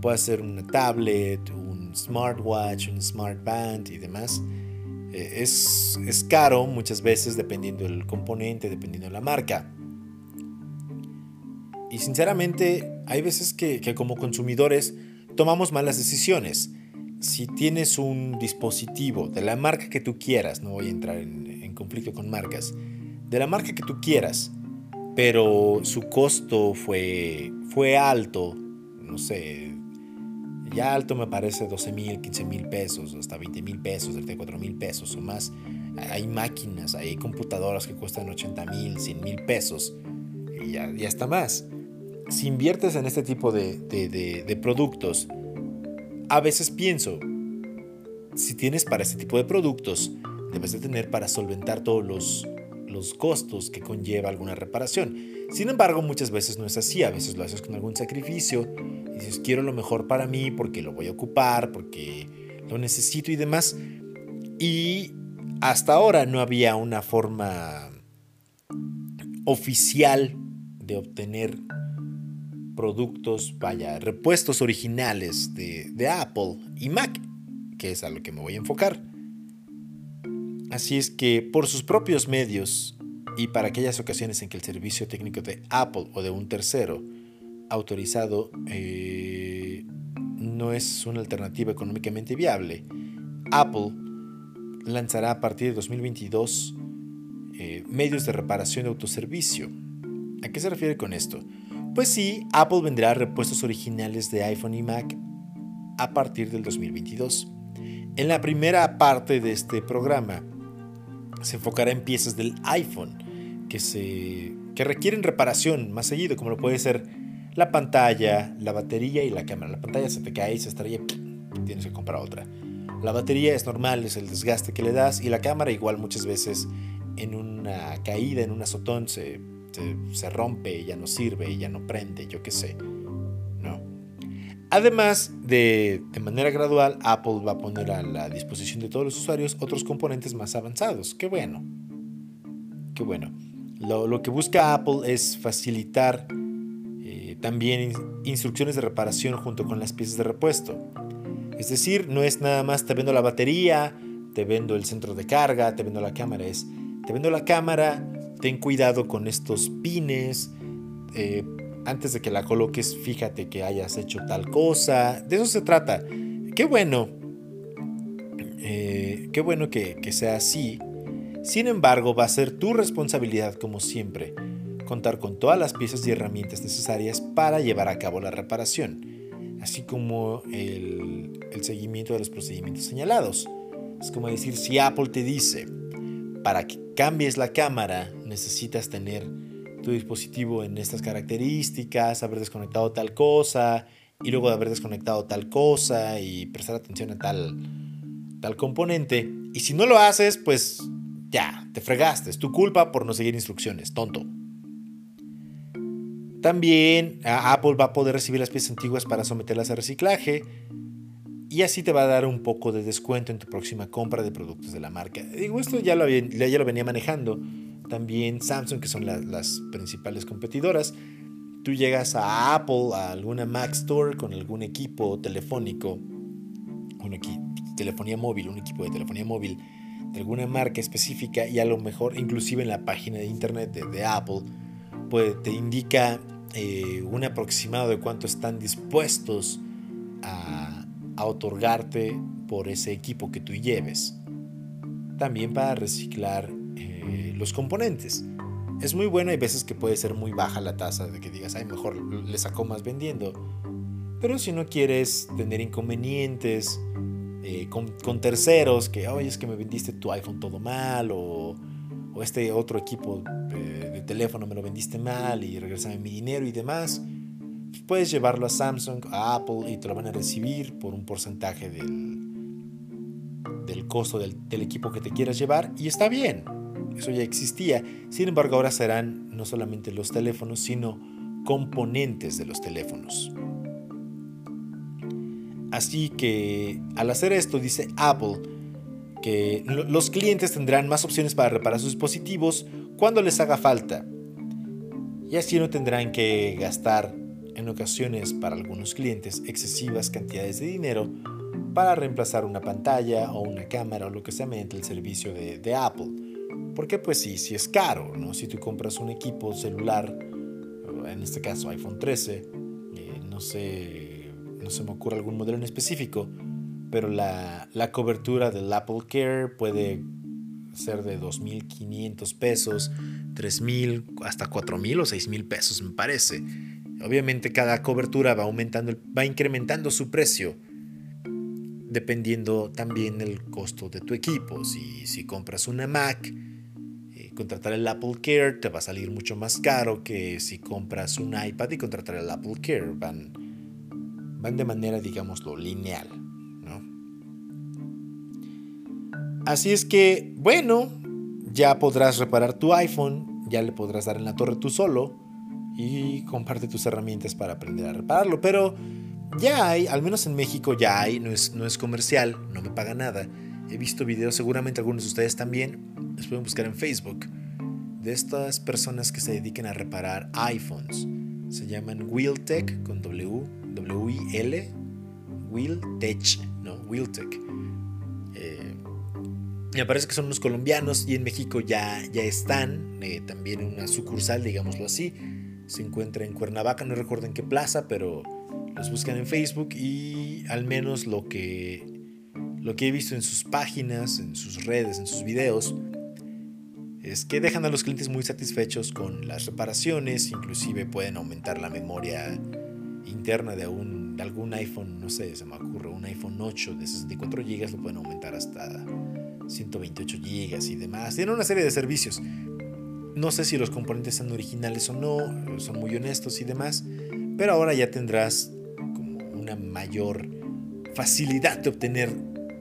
puede ser una tablet, un smartwatch, un smartband y demás, eh, es, caro muchas veces dependiendo del componente, dependiendo de la marca. Y sinceramente hay veces que, como consumidores tomamos malas decisiones. Si tienes un dispositivo de la marca que tú quieras, no voy a entrar en, en conflicto con marcas, de la marca que tú quieras, pero su costo fue, fue alto, no sé, ya alto me parece 12 mil, 15 mil pesos, hasta 20 mil pesos, 34 mil pesos o más. Hay máquinas, hay computadoras que cuestan 80 mil, 100 mil pesos y ya, está más. Si inviertes en este tipo de, productos, a veces pienso, si tienes para este tipo de productos, debes de tener para solventar todos los, los costos que conlleva alguna reparación. Sin embargo, muchas veces no es así, a veces lo haces con algún sacrificio dices, quiero lo mejor para mí porque lo voy a ocupar, porque lo necesito y demás. Y hasta ahora no había una forma oficial de obtener productos, vaya, repuestos originales de, de, Apple y Mac, que es a lo que me voy a enfocar. Así es que por sus propios medios y para aquellas ocasiones en que el servicio técnico de Apple o de un tercero autorizado eh, no es una alternativa económicamente viable. Apple lanzará a partir de 2022 eh, medios de reparación de autoservicio. ¿A qué se refiere con esto? Pues sí, Apple vendrá repuestos originales de iPhone y Mac a partir del 2022. En la primera parte de este programa se enfocará en piezas del iPhone que, se, que requieren reparación más seguido, como lo puede ser la pantalla, la batería y la cámara. La pantalla se te cae y se estrella, tienes que comprar otra. La batería es normal, es el desgaste que le das y la cámara igual muchas veces en una caída, en un azotón se, se rompe, ya no sirve, ya no prende, yo qué sé. No. Además de, de manera gradual, Apple va a poner a la disposición de todos los usuarios otros componentes más avanzados. Qué bueno. Qué bueno. Lo, que busca Apple es facilitar eh, también instrucciones de reparación junto con las piezas de repuesto. Es decir, no es nada más te vendo la batería, te vendo el centro de carga, te vendo la cámara, es te vendo la cámara, ten cuidado con estos pines, eh, antes de que la coloques, fíjate que hayas hecho tal cosa, de eso se trata. Qué bueno, eh, qué bueno que, que sea así. Sin embargo, va a ser tu responsabilidad, como siempre, contar con todas las piezas y herramientas necesarias para llevar a cabo la reparación, así como el, el seguimiento de los procedimientos señalados. Es como decir, si Apple te dice, para que cambies la cámara, necesitas tener tu dispositivo en estas características, haber desconectado tal cosa, y luego de haber desconectado tal cosa y prestar atención a tal, tal componente. Y si no lo haces, pues ya, te fregaste, es tu culpa por no seguir instrucciones, tonto. También Apple va a poder recibir las piezas antiguas para someterlas a reciclaje y así te va a dar un poco de descuento en tu próxima compra de productos de la marca. Digo, esto ya lo, ya lo venía manejando. También Samsung, que son las principales competidoras. Tú llegas a Apple, a alguna Mac Store con algún equipo telefónico, un telefonía móvil, un equipo de telefonía móvil de alguna marca específica y a lo mejor inclusive en la página de internet de, Apple, pues te indica eh, un aproximado de cuánto están dispuestos a a otorgarte por ese equipo que tú lleves. También para reciclar eh, los componentes. Es muy bueno, hay veces que puede ser muy baja la tasa de que digas, ay, mejor le saco más vendiendo. Pero si no quieres tener inconvenientes eh, con, terceros, que, oye, es que me vendiste tu iPhone todo mal, o, este otro equipo de, de, teléfono me lo vendiste mal y regresame mi dinero y demás, puedes llevarlo a Samsung, a Apple y te lo van a recibir por un porcentaje del, del costo del, equipo que te quieras llevar y está bien. Eso ya existía. Sin embargo, ahora serán no solamente los teléfonos, sino componentes de los teléfonos. Así que al hacer esto, dice Apple, que los clientes tendrán más opciones para reparar sus dispositivos cuando les haga falta. Y así no tendrán que gastar en ocasiones para algunos clientes excesivas cantidades de dinero para reemplazar una pantalla o una cámara o lo que sea mediante el servicio de, Apple. Porque pues sí, sí es caro, ¿no? Si tú compras un equipo celular, en este caso iPhone 13, eh, no sé, no se me ocurre algún modelo en específico, pero la, la cobertura del Apple Care puede ser de 2.500 pesos, 3.000, hasta 4.000 o 6.000 pesos me parece. Obviamente cada cobertura va aumentando, va incrementando su precio dependiendo también del costo de tu equipo. Si, si compras una Mac, eh, contratar el Apple Care te va a salir mucho más caro que si compras un iPad y contratar el Apple Care. Van, van de manera, digámoslo, lineal. ¿no? Así es que, bueno, ya podrás reparar tu iPhone, ya le podrás dar en la torre tú solo y comparte tus herramientas para aprender a repararlo. Pero ya hay, al menos en México ya hay, no es, no es comercial, no me paga nada. He visto videos, seguramente algunos de ustedes también, los pueden buscar en Facebook, de estas personas que se dedican a reparar iPhones. Se llaman Wheeltech con W, W-I-L, Wheeltech, no, Wheeltech. Eh, me parece que son unos colombianos y en México ya, ya están, eh, también una sucursal, digámoslo así se encuentra en Cuernavaca, no recuerdo en qué plaza, pero los buscan en Facebook y al menos lo que, lo que he visto en sus páginas, en sus redes, en sus videos, es que dejan a los clientes muy satisfechos con las reparaciones, inclusive pueden aumentar la memoria interna de, un, algún iPhone, no sé, se me ocurre, un iPhone 8 de 64 GB lo pueden aumentar hasta 128 GB y demás. Tienen una serie de servicios. No sé si los componentes son originales o no, son muy honestos y demás, pero ahora ya tendrás como una mayor facilidad de obtener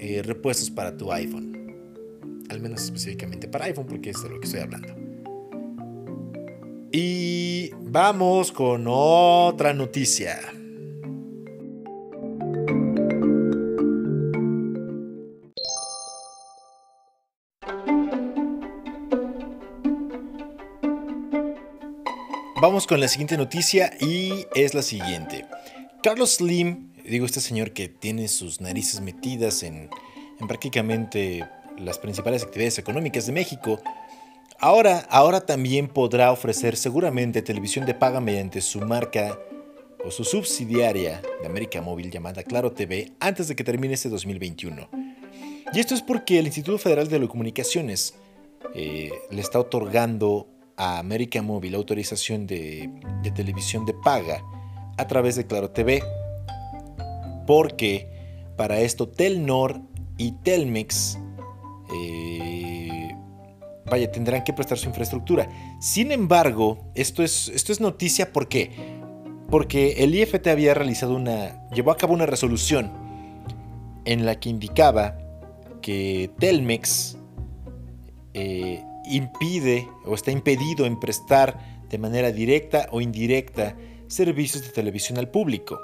eh, repuestos para tu iPhone. Al menos específicamente para iPhone, porque es de lo que estoy hablando. Y vamos con otra noticia. Vamos con la siguiente noticia y es la siguiente. Carlos Slim, digo este señor que tiene sus narices metidas en, en prácticamente las principales actividades económicas de México, ahora, ahora también podrá ofrecer seguramente televisión de paga mediante su marca o su subsidiaria de América Móvil llamada Claro TV antes de que termine este 2021. Y esto es porque el Instituto Federal de Telecomunicaciones eh, le está otorgando a América Móvil autorización de, televisión de paga a través de Claro TV. Porque para esto Telnor y Telmex eh, vaya, tendrán que prestar su infraestructura. Sin embargo, esto es, esto es noticia ¿por qué? Porque el IFT había realizado una, llevó a cabo una resolución en la que indicaba que Telmex eh, impide o está impedido en prestar de manera directa o indirecta servicios de televisión al público.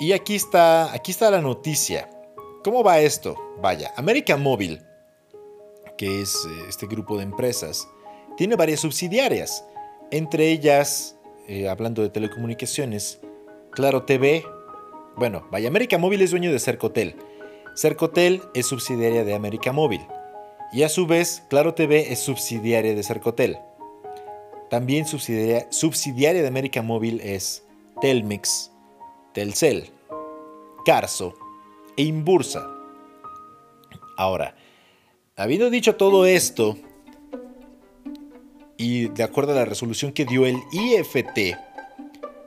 Y aquí está, aquí está la noticia. ¿Cómo va esto? Vaya, América Móvil, que es eh, este grupo de empresas, tiene varias subsidiarias. Entre ellas, eh, hablando de telecomunicaciones, Claro TV. Bueno, vaya, América Móvil es dueño de Cercotel. Cercotel es subsidiaria de América Móvil. Y a su vez, Claro TV es subsidiaria de Cercotel. También subsidiaria, subsidiaria de América Móvil es Telmex, Telcel, Carso e Imbursa. Ahora, habiendo dicho todo esto, y de acuerdo a la resolución que dio el IFT,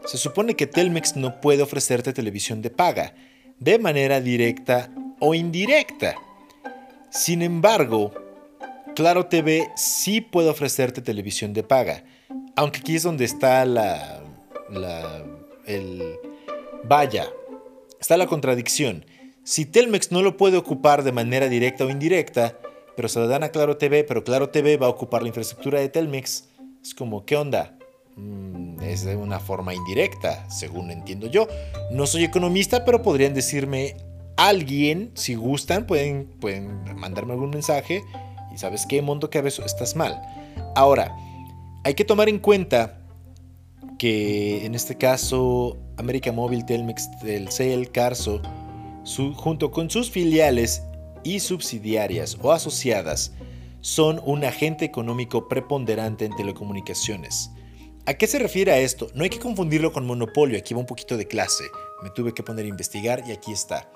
se supone que Telmex no puede ofrecerte televisión de paga, de manera directa o indirecta. Sin embargo, Claro TV sí puede ofrecerte televisión de paga. Aunque aquí es donde está la. la el. Vaya, está la contradicción. Si Telmex no lo puede ocupar de manera directa o indirecta, pero se lo dan a Claro TV, pero Claro TV va a ocupar la infraestructura de Telmex, es como, ¿qué onda? Mm, es de una forma indirecta, según entiendo yo. No soy economista, pero podrían decirme alguien, si gustan, pueden, pueden mandarme algún mensaje y sabes qué, Mundo Cabezo, estás mal. Ahora, hay que tomar en cuenta que en este caso América Móvil, Telmex, Telcel, Carso, junto con sus filiales y subsidiarias o asociadas, son un agente económico preponderante en telecomunicaciones. ¿A qué se refiere a esto? No hay que confundirlo con monopolio, aquí va un poquito de clase. Me tuve que poner a investigar y aquí está.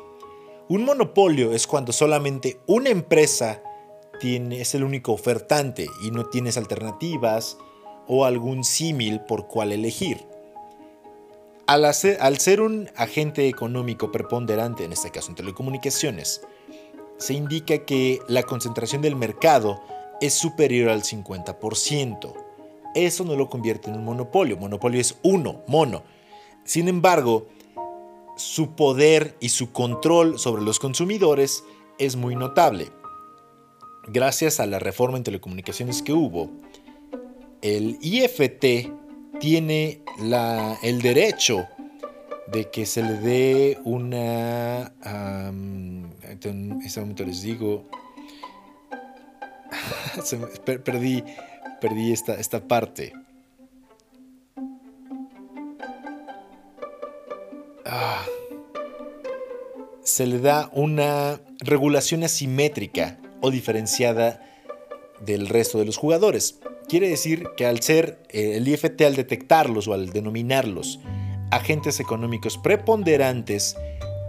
Un monopolio es cuando solamente una empresa es el único ofertante y no tienes alternativas o algún símil por cual elegir. Al, al ser un agente económico preponderante, en este caso en telecomunicaciones, se indica que la concentración del mercado es superior al 50%. Eso no lo convierte en un monopolio. Monopolio es uno, mono. Sin embargo, su poder y su control sobre los consumidores es muy notable. Gracias a la reforma en telecomunicaciones que hubo, el IFT tiene el derecho de que se le dé una... en este momento les digo... perdí, perdí esta, esta parte. Ah. se le da una regulación asimétrica o diferenciada del resto de los jugadores. Quiere decir que al ser eh, el IFT, al detectarlos o al denominarlos agentes económicos preponderantes,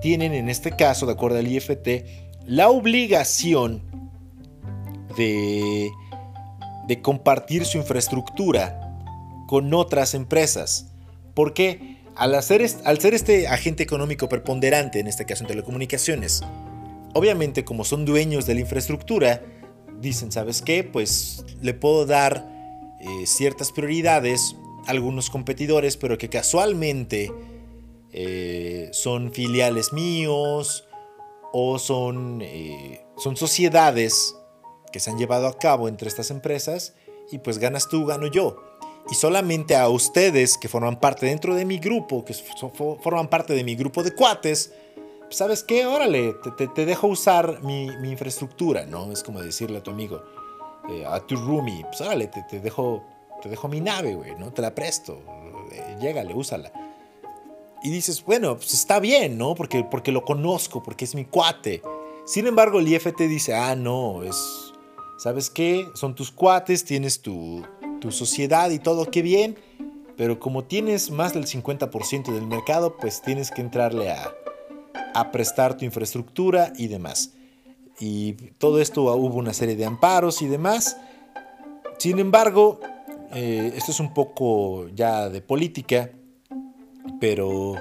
tienen en este caso, de acuerdo al IFT, la obligación de, de compartir su infraestructura con otras empresas. ¿Por qué? Al, ser este agente económico preponderante, en este caso en telecomunicaciones, obviamente como son dueños de la infraestructura, dicen, ¿sabes qué? Pues le puedo dar eh, ciertas prioridades a algunos competidores, pero que casualmente eh, son filiales míos o son, eh, son sociedades que se han llevado a cabo entre estas empresas y pues ganas tú, gano yo. Y solamente a ustedes que forman parte dentro de mi grupo, que forman parte de mi grupo de cuates, pues, ¿sabes qué? Órale, te, dejo usar mi, infraestructura, ¿no? Es como decirle a tu amigo, eh, a tu roomie, pues órale, te, dejo, te dejo mi nave, güey, ¿no? Te la presto, eh, llégale, úsala. Y dices, bueno, pues está bien, ¿no? Porque, porque lo conozco, porque es mi cuate. Sin embargo, el IFT dice, ah, no, es, ¿sabes qué? Son tus cuates, tienes tu, tu sociedad y todo, qué bien. Pero como tienes más del 50% del mercado, pues tienes que entrarle a, a prestar tu infraestructura y demás. Y todo esto hubo una serie de amparos y demás. Sin embargo, eh, esto es un poco ya de política pero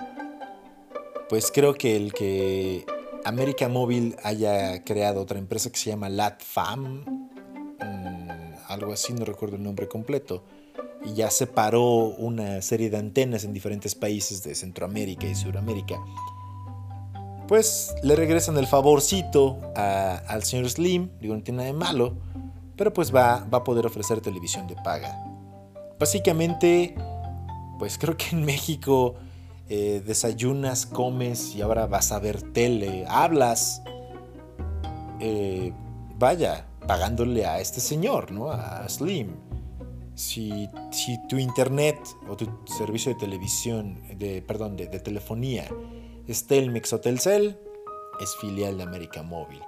pues creo que el que América Móvil haya creado otra empresa que se llama LatFam, algo así, no recuerdo el nombre completo, y ya separó una serie de antenas en diferentes países de Centroamérica y Sudamérica, pues le regresan el favorcito al señor Slim, digo, no tiene nada de malo, pero pues va, va a poder ofrecer televisión de paga. Básicamente pues creo que en México eh, desayunas, comes y ahora vas a ver tele, hablas. Eh, vaya, pagándole a este señor, ¿no? A Slim. Si, si, tu internet o tu servicio de televisión, de, perdón, de, telefonía es Telmex o Telcel, es filial de América Móvil.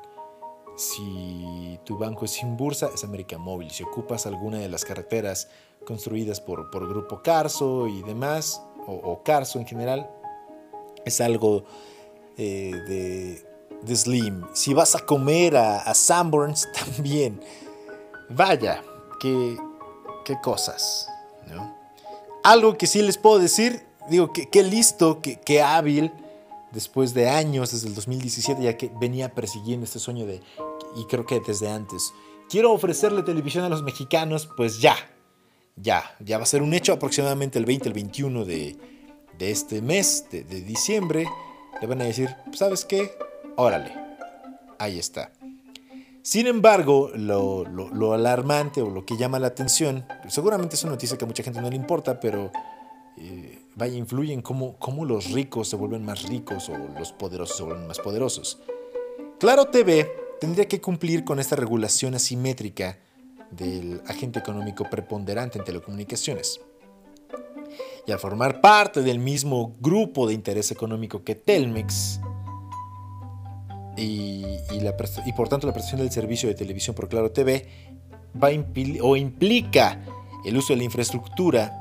Si tu banco es sin bursa, es América Móvil. Si ocupas alguna de las carreteras construidas por, por Grupo Carso y demás, o, Carso en general, es algo eh, de, Slim. Si vas a comer a, a Sanborns, también. Vaya, qué, qué cosas. Algo que sí les puedo decir, digo, qué listo, qué hábil, después de años, desde el 2017, ya que venía persiguiendo este sueño de, y creo que desde antes, quiero ofrecerle televisión a los mexicanos, pues ya, ya, ya va a ser un hecho aproximadamente el 20, el 21 de, este mes, de, diciembre. Le van a decir, ¿sabes qué? Órale, ahí está. Sin embargo, lo, alarmante o lo que llama la atención, seguramente es una noticia que a mucha gente no le importa, pero eh, vaya, influye en cómo, cómo los ricos se vuelven más ricos o los poderosos se vuelven más poderosos. Claro TV tendría que cumplir con esta regulación asimétrica del agente económico preponderante en telecomunicaciones. Y al formar parte del mismo grupo de interés económico que Telmex, y, por tanto la prestación del servicio de televisión por Claro TV va o implica el uso de la infraestructura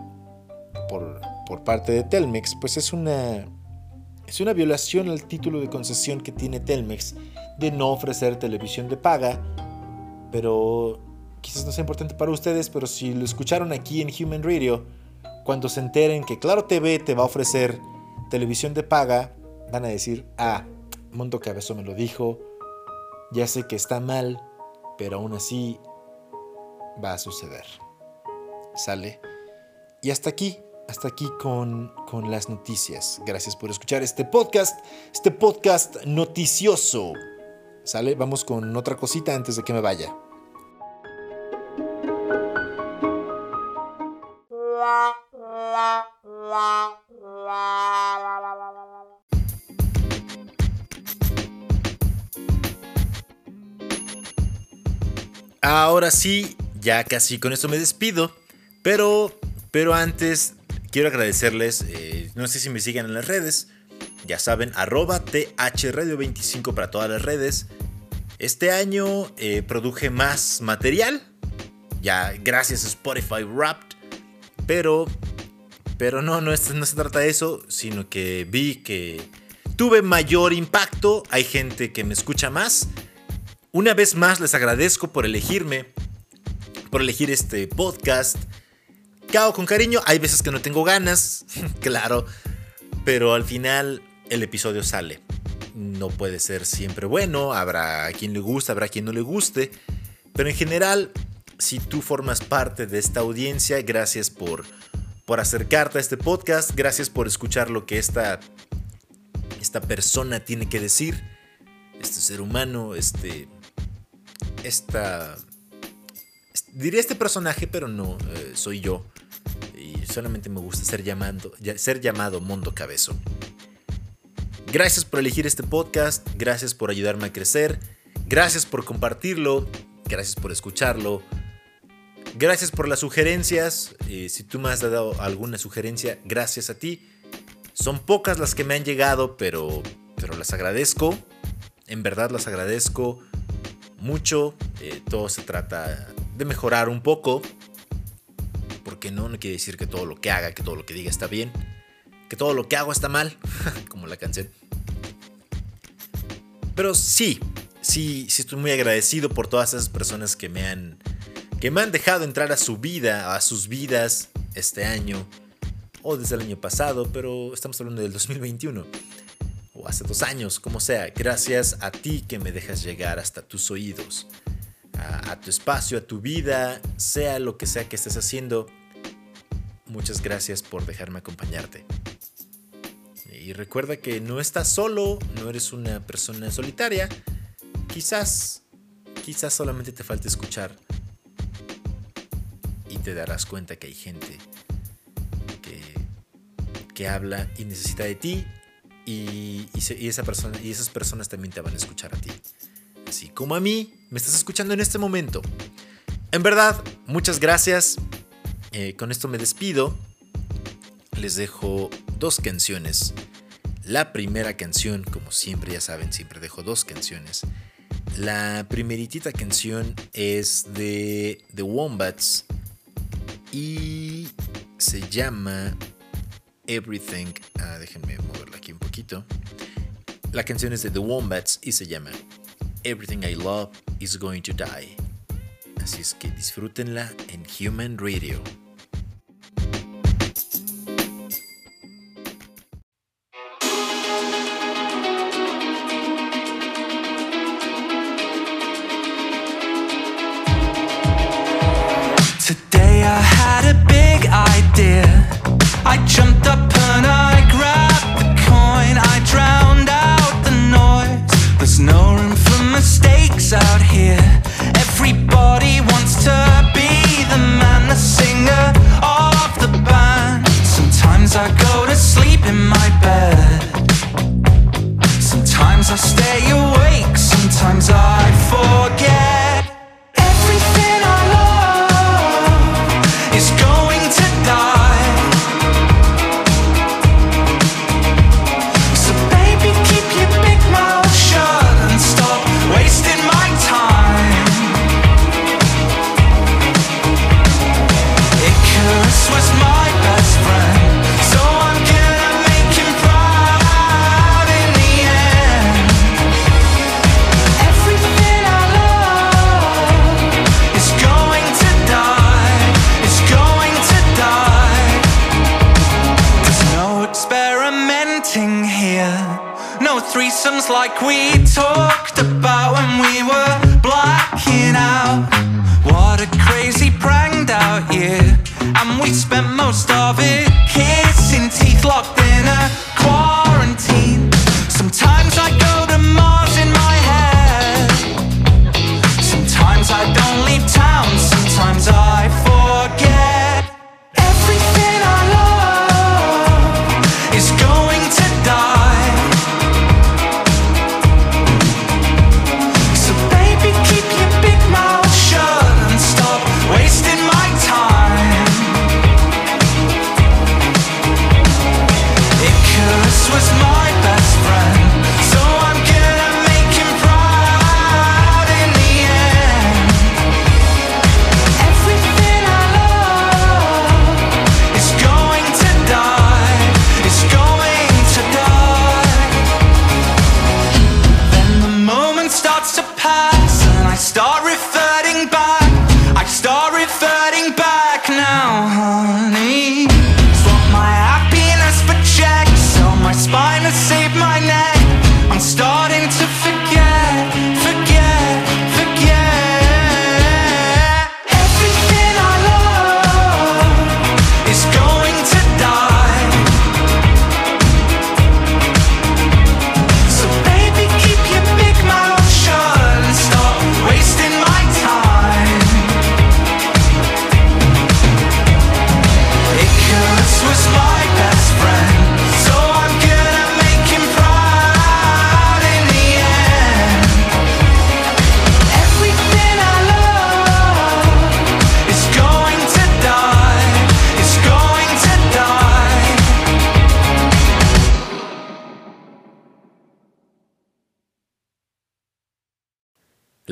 por, por parte de Telmex, pues es una, es una violación al título de concesión que tiene Telmex de no ofrecer televisión de paga, pero quizás no sea importante para ustedes, pero si lo escucharon aquí en Human Radio, cuando se enteren que Claro TV te va a ofrecer televisión de paga, van a decir, ah, Mundo Cabezo me lo dijo, ya sé que está mal, pero aún así va a suceder. ¿Sale? Y hasta aquí, hasta aquí con, con las noticias. Gracias por escuchar este podcast, este podcast noticioso. ¿Sale? Vamos con otra cosita antes de que me vaya. Ahora sí, ya casi con esto me despido, pero, pero antes quiero agradecerles, eh, no sé si me siguen en las redes, ya saben, arroba thradio25 para todas las redes. Este año eh, produje más material, ya gracias a Spotify Wrapped, pero, pero no, no, no se trata de eso, sino que vi que tuve mayor impacto, hay gente que me escucha más. Una vez más les agradezco por elegirme, por elegir este podcast. Cao con cariño, hay veces que no tengo ganas, claro, pero al final el episodio sale. No puede ser siempre bueno, habrá quien le guste, habrá quien no le guste, pero en general, si tú formas parte de esta audiencia, gracias por, por acercarte a este podcast, gracias por escuchar lo que esta, esta persona tiene que decir, este ser humano, este, esta, diré este personaje, pero no, eh, soy yo. Y solamente me gusta ser, llamando, ser llamado Mundo Cabezo. Gracias por elegir este podcast, gracias por ayudarme a crecer, gracias por compartirlo, gracias por escucharlo. Gracias por las sugerencias. Si tú me has dado alguna sugerencia, gracias a ti. Son pocas las que me han llegado, pero, pero las agradezco. En verdad las agradezco mucho. Eh, todo se trata de mejorar un poco. Porque no, no quiere decir que todo lo que haga, que todo lo que diga está bien. Que todo lo que hago está mal. como la canción. Pero sí, sí, sí estoy muy agradecido por todas esas personas que me han que me han dejado entrar a su vida, a sus vidas este año o desde el año pasado, pero estamos hablando del 2021 o hace dos años, como sea. Gracias a ti que me dejas llegar hasta tus oídos, a, tu espacio, a tu vida, sea lo que sea que estés haciendo. Muchas gracias por dejarme acompañarte. Y recuerda que no estás solo, no eres una persona solitaria. Quizás, quizás solamente te falte escuchar y te darás cuenta que hay gente que, que habla y necesita de ti y, esa persona, y esas personas también te van a escuchar a ti. Así como a mí, me estás escuchando en este momento. En verdad, muchas gracias. Eh, con esto me despido. Les dejo dos canciones. La primera canción, como siempre ya saben, siempre dejo dos canciones. La primeritita canción es de The Wombats y se llama Everything. Ah, déjenme moverla aquí un poquito. La canción es de The Wombats y se llama Everything I Love Is Going to Die. Así es que disfrútenla en Human Radio. Today I had a out here.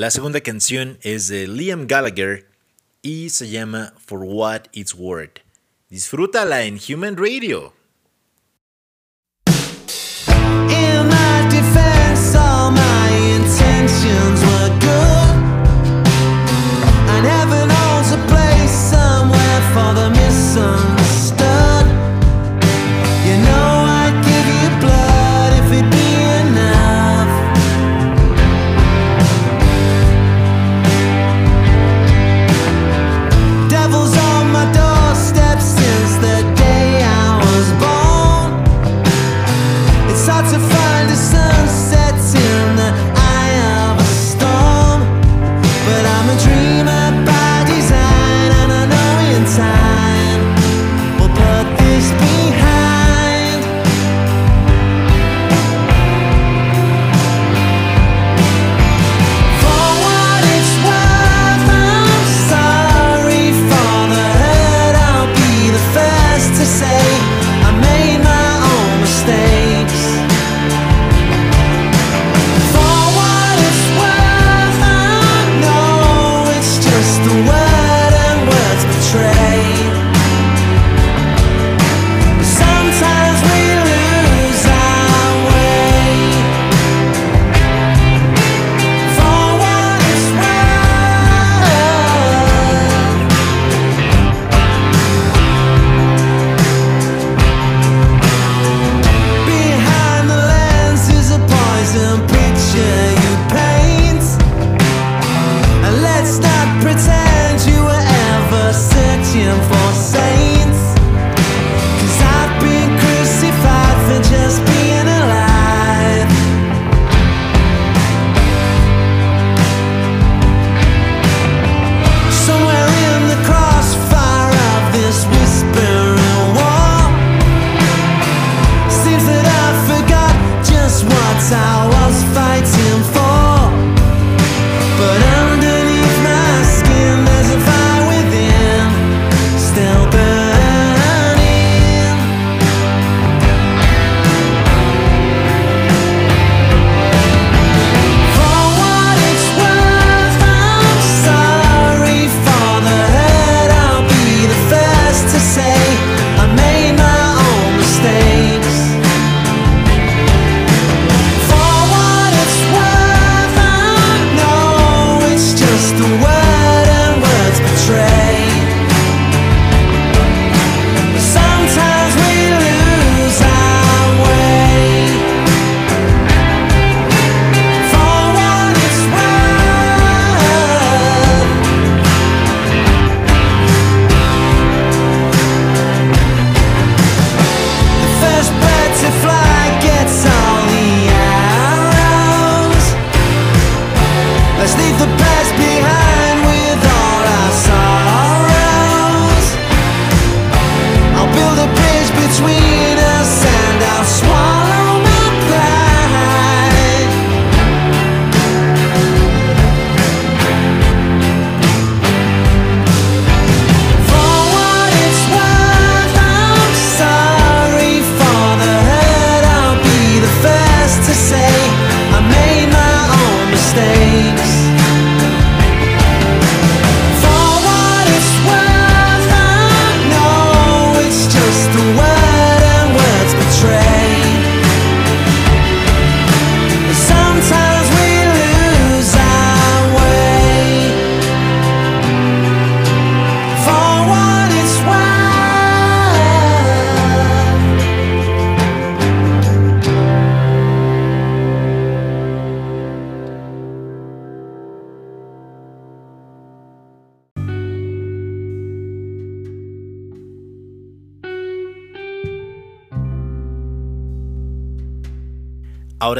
La segunda canción es de Liam Gallagher y se llama For What It's Worth. Disfrútala en Human Radio.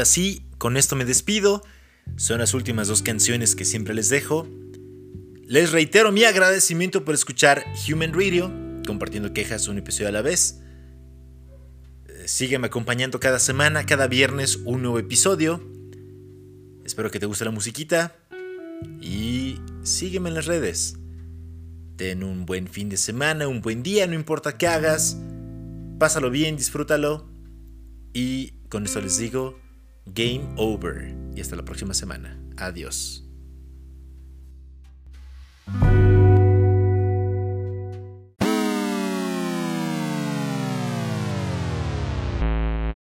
Ahora sí, con esto me despido. Son las últimas dos canciones que siempre les dejo. Les reitero mi agradecimiento por escuchar Human Radio, compartiendo quejas un episodio a la vez. Eh, sígueme acompañando cada semana, cada viernes un nuevo episodio. Espero que te guste la musiquita y sígueme en las redes. Ten un buen fin de semana, un buen día, no importa qué hagas. Pásalo bien, disfrútalo. Y con esto les digo, Game Over. Y hasta la próxima semana. Adiós.